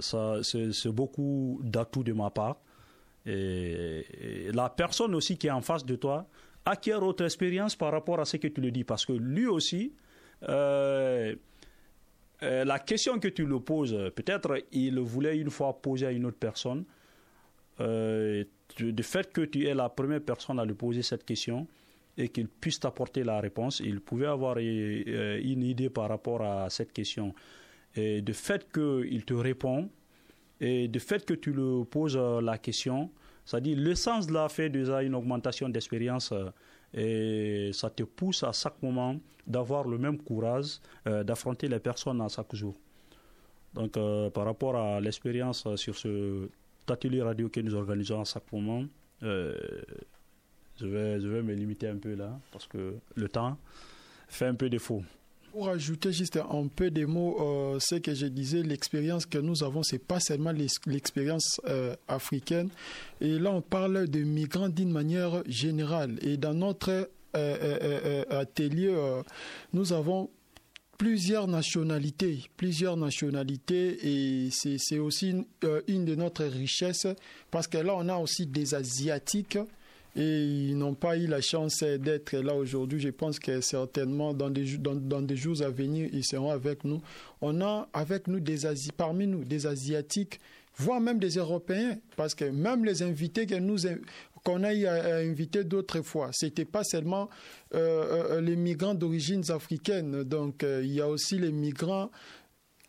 ça c'est beaucoup d'atouts de ma part et, la personne aussi qui est en face de toi acquiert autre expérience par rapport à ce que tu lui dis. Parce que lui aussi, euh, euh, la question que tu lui poses, peut-être il voulait une fois poser à une autre personne. Euh, du fait que tu es la première personne à lui poser cette question et qu'il puisse t'apporter la réponse, il pouvait avoir une idée par rapport à cette question. Et du fait qu'il te répond, et du fait que tu lui poses euh, la question, c'est-à-dire le sens de la fait déjà une augmentation d'expérience euh, et ça te pousse à chaque moment d'avoir le même courage euh, d'affronter les personnes à chaque jour. Donc par rapport à l'expérience sur ce atelier radio que nous organisons à chaque moment, je, vais, je vais me limiter un peu là parce que le temps fait un peu défaut. Pour ajouter juste un peu des mots, euh, ce que je disais, l'expérience que nous avons, c'est pas seulement l'expérience euh, africaine. Et là, on parle de migrants d'une manière générale. Et dans notre euh, atelier, nous avons plusieurs nationalités, plusieurs nationalités, et c'est aussi une, une, de notre richesses, parce que là, on a aussi des Asiatiques, et ils n'ont pas eu la chance d'être là aujourd'hui. Je pense que certainement dans des, dans, dans des jours à venir, ils seront avec nous. On a avec nous des Asi- parmi nous des Asiatiques, voire même des Européens, parce que même les invités que nous qu'on a inviter d'autres fois, c'était pas seulement euh, euh, les migrants d'origine africaine. Donc euh, il y a aussi les migrants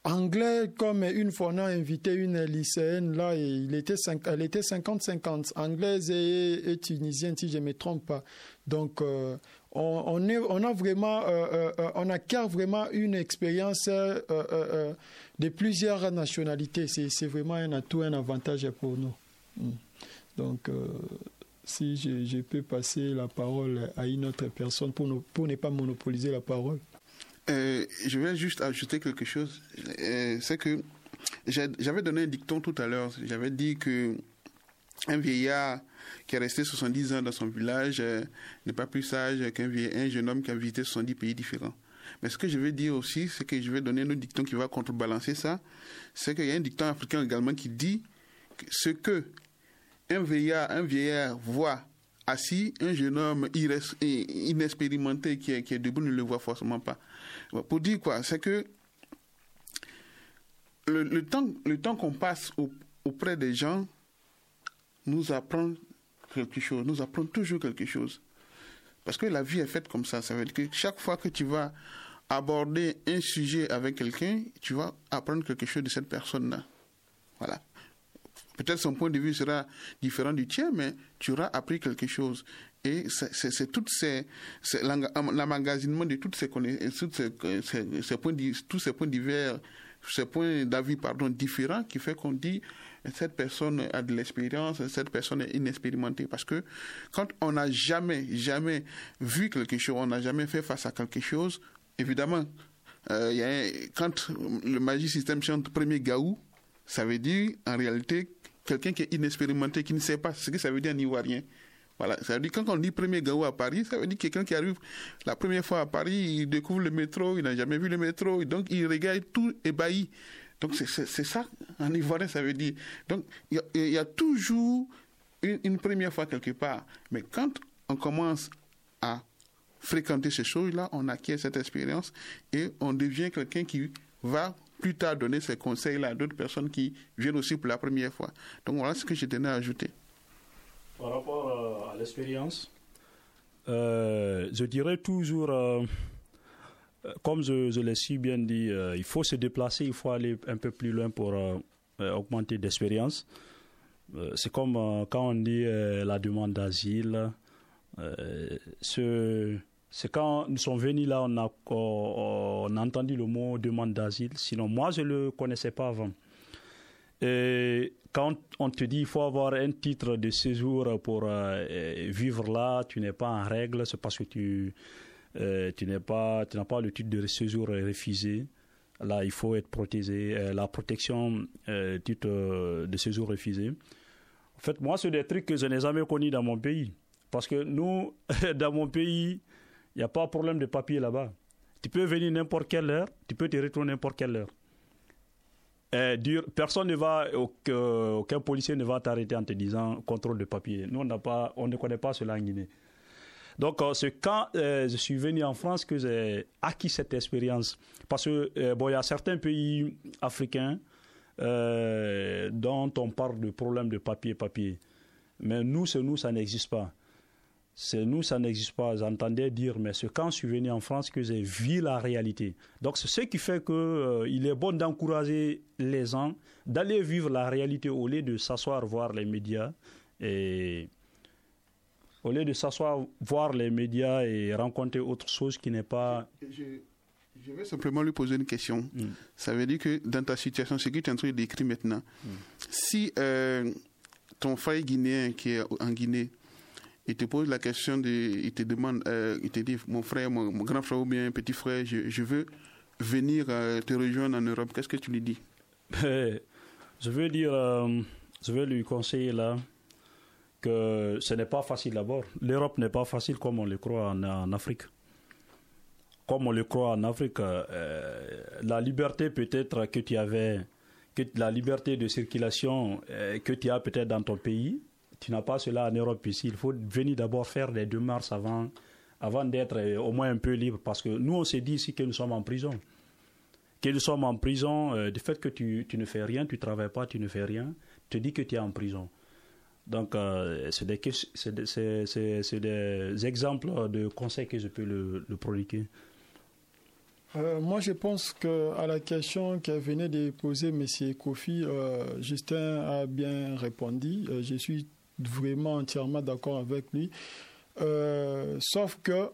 anglais, comme une fois on a invité une lycéenne là, et il était elle était 50-50, anglaise et, tunisienne si je ne me trompe pas. Donc euh, on, on, a vraiment, euh, euh, on acquiert vraiment une expérience de plusieurs nationalités. C'est vraiment un atout, un avantage pour nous. Mm. Donc si je, peux passer la parole à une autre personne pour pour ne pas monopoliser la parole. Euh, je vais juste ajouter quelque chose. Euh, c'est que j'avais donné un dicton tout à l'heure. J'avais dit que un vieillard qui est resté 70 ans dans son village euh, n'est pas plus sage qu'un un jeune homme qui a visité 70 pays différents. Mais ce que je vais dire aussi, c'est que je vais donner un autre dicton qui va contrebalancer ça. C'est qu'il y a un dicton africain également qui dit que ce que un vieillard, un vieillard voit assis, un jeune homme inexpérimenté qui est debout ne le voit forcément pas. Pour dire quoi C'est que le, temps, le temps qu'on passe au- auprès des gens nous apprend quelque chose, nous apprend toujours quelque chose. Parce que la vie est faite comme ça. Ça veut dire que chaque fois que tu vas aborder un sujet avec quelqu'un, tu vas apprendre quelque chose de cette personne-là. Voilà. Peut-être son point de vue sera différent du tien, mais tu auras appris quelque chose. Et c'est- toutes ces, l'emmagasinement de toutes ces connaissances, toutes ces, ces points, tous ces points divers, ces points d'avis pardon différents qui fait qu'on dit cette personne a de l'expérience, cette personne est inexpérimentée. Parce que quand on n'a jamais, jamais vu quelque chose, on n'a jamais fait face à quelque chose, évidemment, euh, quand le Magic System chante premier gaou, ça veut dire en réalité quelqu'un qui est inexpérimenté, qui ne sait pas ce que ça veut dire en ivoirien. Ça veut dire quand on dit premier gaou à Paris, ça veut dire quelqu'un qui arrive la première fois à Paris, il découvre le métro, il n'a jamais vu le métro, donc il regarde tout ébahi. Donc c'est- ça en ivoirien, ça veut dire. Donc il y a- il y, a toujours une, une première fois quelque part. Mais quand on commence à fréquenter ces choses-là, on acquiert cette expérience et on devient quelqu'un qui va plus tard donner ces conseils-là à d'autres personnes qui viennent aussi pour la première fois. Donc voilà ce que je tenais à ajouter. Par rapport euh, à l'expérience, euh, je dirais toujours, euh, comme je, l'ai si bien dit, il faut se déplacer, il faut aller un peu plus loin pour augmenter d'expérience. C'est comme quand on dit la demande d'asile. ce- C'est quand nous sommes venus là, on a, on a entendu le mot demande d'asile. Sinon, moi, je ne le connaissais pas avant. Et quand on te dit qu'il faut avoir un titre de séjour pour euh, euh, vivre là, tu n'es pas en règle, c'est parce que tu, euh, tu n'as pas le titre de séjour refusé. Là, il faut être protégé. La protection, euh, titre de séjour refusé. En fait, moi, c'est des trucs que je n'ai jamais connus dans mon pays. Parce que nous, *laughs* dans mon pays, il n'y a pas de problème de papier là-bas. Tu peux venir n'importe quelle heure, tu peux te retourner n'importe quelle heure. Euh, personne ne va, aucun, policier ne va t'arrêter en te disant contrôle de papier. Nous, on, n'a pas, on ne connaît pas cela en Guinée. Donc, euh, c'est quand euh, je suis venu en France que j'ai acquis cette expérience. Parce que, bon, il y a certains pays africains dont on parle de problèmes de papier, papier. Mais nous, c'est nous, ça n'existe pas. C'est nous, ça n'existe pas. J'entendais dire, mais c'est quand je suis venu en France que j'ai vu la réalité. Donc, c'est ce qui fait que euh, il est bon d'encourager les gens d'aller vivre la réalité au lieu de s'asseoir voir les médias et au lieu de s'asseoir voir les médias et rencontrer autre chose qui n'est pas. Je, je vais simplement lui poser une question. Ça veut dire que dans ta situation, ce que tu es en train de décrire maintenant, si euh, ton frère guinéen qui est en Guinée, il te pose la question, de, il te demande, euh, il te dit, mon frère, mon, grand frère ou bien petit frère, je, veux venir euh, te rejoindre en Europe, qu'est-ce que tu lui dis? Je veux dire, euh, je vais lui conseiller là que ce n'est pas facile d'abord. L'Europe n'est pas facile comme on le croit en, en Afrique. Comme on le croit en Afrique, la liberté peut-être que tu avais, que la liberté de circulation que tu as peut-être dans ton pays, Tu n'as pas cela en Europe ici. Il faut venir d'abord faire des démarches avant, avant d'être euh, au moins un peu libre. Parce que nous, on s'est dit ici que nous sommes en prison. Que nous sommes en prison, euh, du fait que tu, tu ne fais rien, tu ne travailles pas, tu ne fais rien, te dis que tu es en prison. Donc, euh, c'est des, des- des exemples de conseils que je peux le, le moi, je pense que à la question que venait de poser M. Kofi, Justin a bien répondu. Je suis vraiment entièrement d'accord avec lui. Euh, sauf que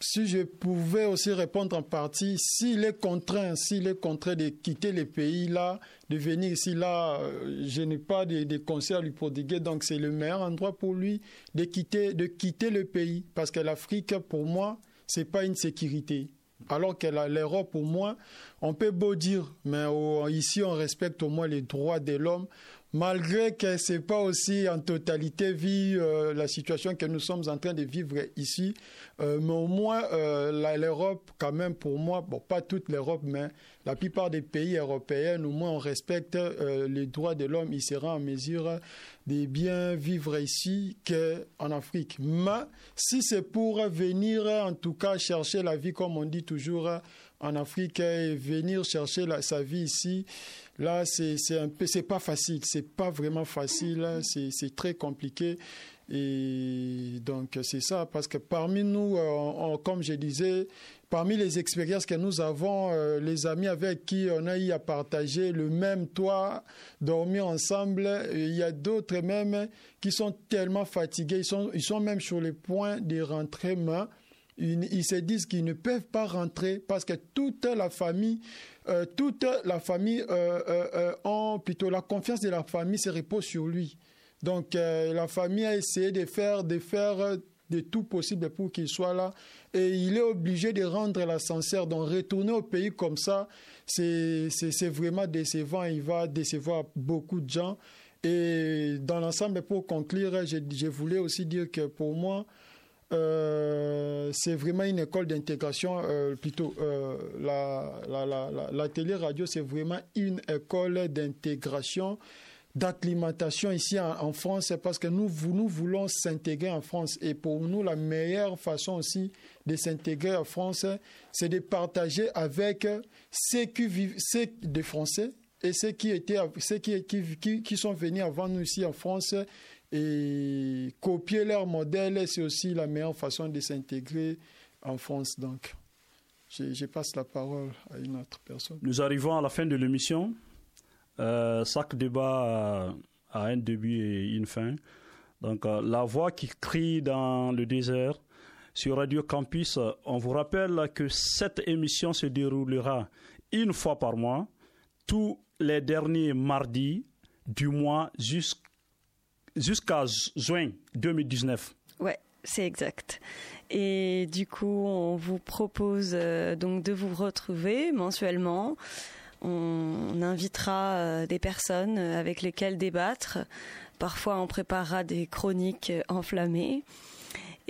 si je pouvais aussi répondre en partie, s'il est contraint, s'il est contraint de quitter le pays là, de venir ici là, euh, je n'ai pas de, de conseils à lui prodiguer, donc c'est le meilleur endroit pour lui de quitter, de quitter le pays, parce que l'Afrique, pour moi, c'est pas une sécurité. Alors que l'Europe, pour moi, on peut beau dire, mais au- ici on respecte au moins les droits de l'homme, malgré que c'est pas aussi en totalité vu euh, la situation que nous sommes en train de vivre ici. Euh, mais au moins, euh, l'Europe, quand même, pour moi, bon, pas toute l'Europe, mais la plupart des pays européens, au moins, on respecte les droits de l'homme. Il sera en mesure de bien vivre ici qu'en Afrique. Mais si c'est pour venir, en tout cas, chercher la vie, comme on dit toujours en Afrique, et venir chercher la- sa vie ici, là, c'est un peu, c'est pas facile, c'est pas vraiment facile, c'est très compliqué. Et donc, c'est ça, parce que parmi nous, euh, comme je disais, parmi les expériences que nous avons, euh, les amis avec qui on a eu à partager le même toit, dormir ensemble, il y a d'autres même qui sont tellement fatigués, ils sont, ils sont même sur le point de rentrer, mais ils, se disent qu'ils ne peuvent pas rentrer parce que toute la famille, euh, toute la famille euh, euh, ont plutôt la confiance de la famille se repose sur lui. Donc la famille a essayé de faire, de faire de tout possible pour qu'il soit là et il est obligé de rendre l'ascenseur. Donc retourner au pays comme ça, c'est vraiment décevant. Il va décevoir beaucoup de gens. Et dans l'ensemble, pour conclure, je voulais aussi dire que pour moi, euh, c'est vraiment une école d'intégration, euh, plutôt euh, la- la- la- la- l'atelier radio, c'est vraiment une école d'intégration, d'acclimatation ici en, France, parce que nous, nous voulons s'intégrer en France. Et pour nous, la meilleure façon aussi de s'intégrer en France, c'est de partager avec ceux qui vivent, ceux des Français et ceux qui étaient, ceux qui, qui sont venus avant nous ici en France et copier leur modèle, c'est aussi la meilleure façon de s'intégrer en France. Donc, je, passe la parole à une autre personne. Nous arrivons à la fin de l'émission. Euh, chaque débat a, un début et une fin. Donc, euh, la voix qui crie dans le désert sur Radio Campus, euh, on vous rappelle que cette émission se déroulera une fois par mois, tous les derniers mardis du mois jusqu'- jusqu'à ju- juin 2019. Ouais, c'est exact. Et du coup, on vous propose euh, donc de vous retrouver mensuellement. On invitera euh, des personnes euh, avec lesquelles débattre. Parfois, on préparera des chroniques enflammées.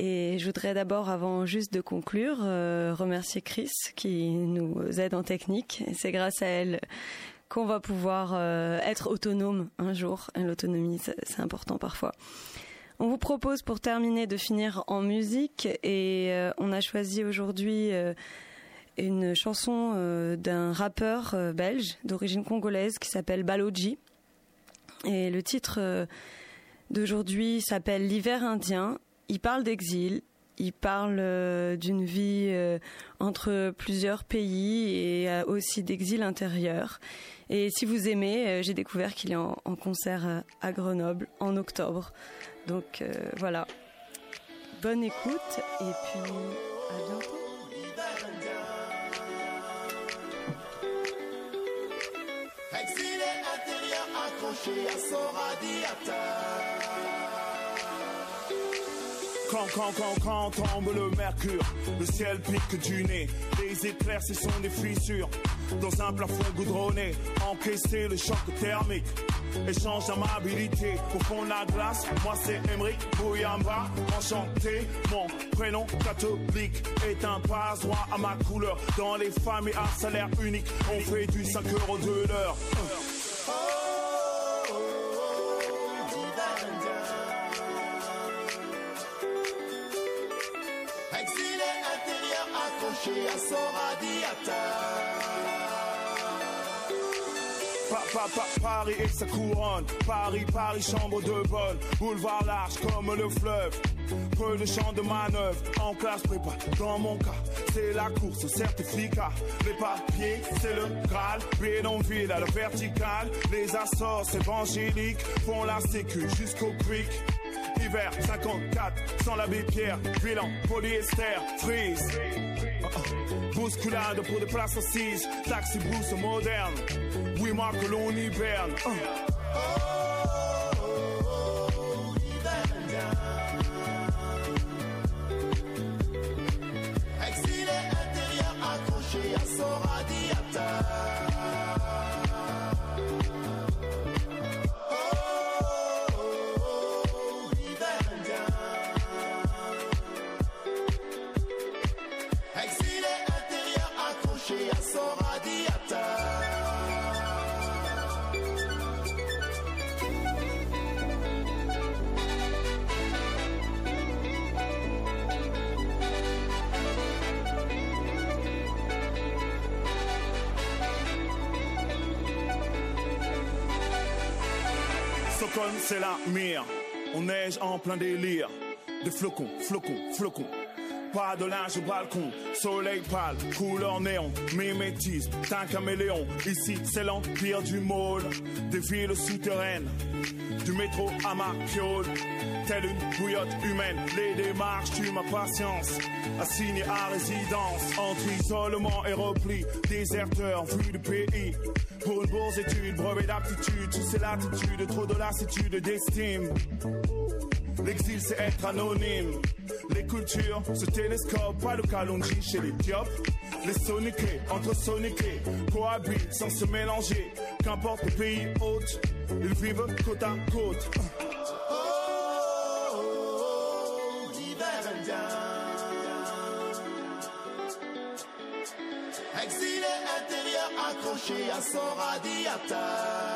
Et je voudrais d'abord, avant juste de conclure, remercier Chris qui nous aide en technique. C'est grâce à elle qu'on va pouvoir euh, être autonome un jour. L'autonomie, c'est important parfois. On vous propose pour terminer de finir en musique et euh, on a choisi aujourd'hui euh, une chanson d'un rappeur belge d'origine congolaise qui s'appelle Baloji. Et le titre d'aujourd'hui s'appelle L'hiver indien. Il parle d'exil, il parle euh, d'une vie euh, entre plusieurs pays et euh, aussi d'exil intérieur. Et si vous aimez, j'ai découvert qu'il est en, concert à Grenoble en octobre. Donc voilà. Bonne écoute et puis à bientôt. Exilé intérieur accroché à son radiateur. Quand, quand, quand, quand tombe le mercure, le ciel pique du nez. Les éclairs, ce sont des fissures. Dans un plafond goudronné, encaisser le choc thermique. Échange d'amabilité au fond de la glace. Moi, c'est Emery Bouyamba. Enchanté, mon prénom catholique est un passe-droit à ma couleur. Dans les familles à salaire unique, on fait du 5 euros de l'heure. Paris et sa couronne, Paris, Paris, chambre de bonne, boulevard large comme le fleuve. Peu de champs de manœuvre, en classe prépa. Dans mon cas, c'est la course certificat. Les papiers, c'est le Graal. Bédonville à la verticale. Les assorts évangéliques font la sécu jusqu'au creek. Hiver 54, sans l'abbé Pierre, bilan, polyester, freeze. Uh, uh. Bousculade pour des places assises, taxi boost moderne. Oui, marque l'on hiberne. C'est la mire. On neige en plein délire. Des flocons, flocons, flocons. Pas de linge au balcon, soleil pâle, couleur néon, mimétisme, d'un caméléon. Ici, c'est l'empire du môle, des villes souterraines, du métro à ma fiole. Telle une bouillotte humaine, les démarches tuent ma patience. Assigné à résidence, entre isolement et repli, déserteur, vu du pays. Pour une bourse étude, brevet d'aptitude, tu sais l'attitude, trop de lassitude d'estime. L'exil c'est être anonyme. Les cultures se télescopent, pas de calonji chez les. Les soniqués, entre soniqués, cohabitent sans se mélanger. Qu'importe le pays hôte, ils vivent côte à côte. Accroché à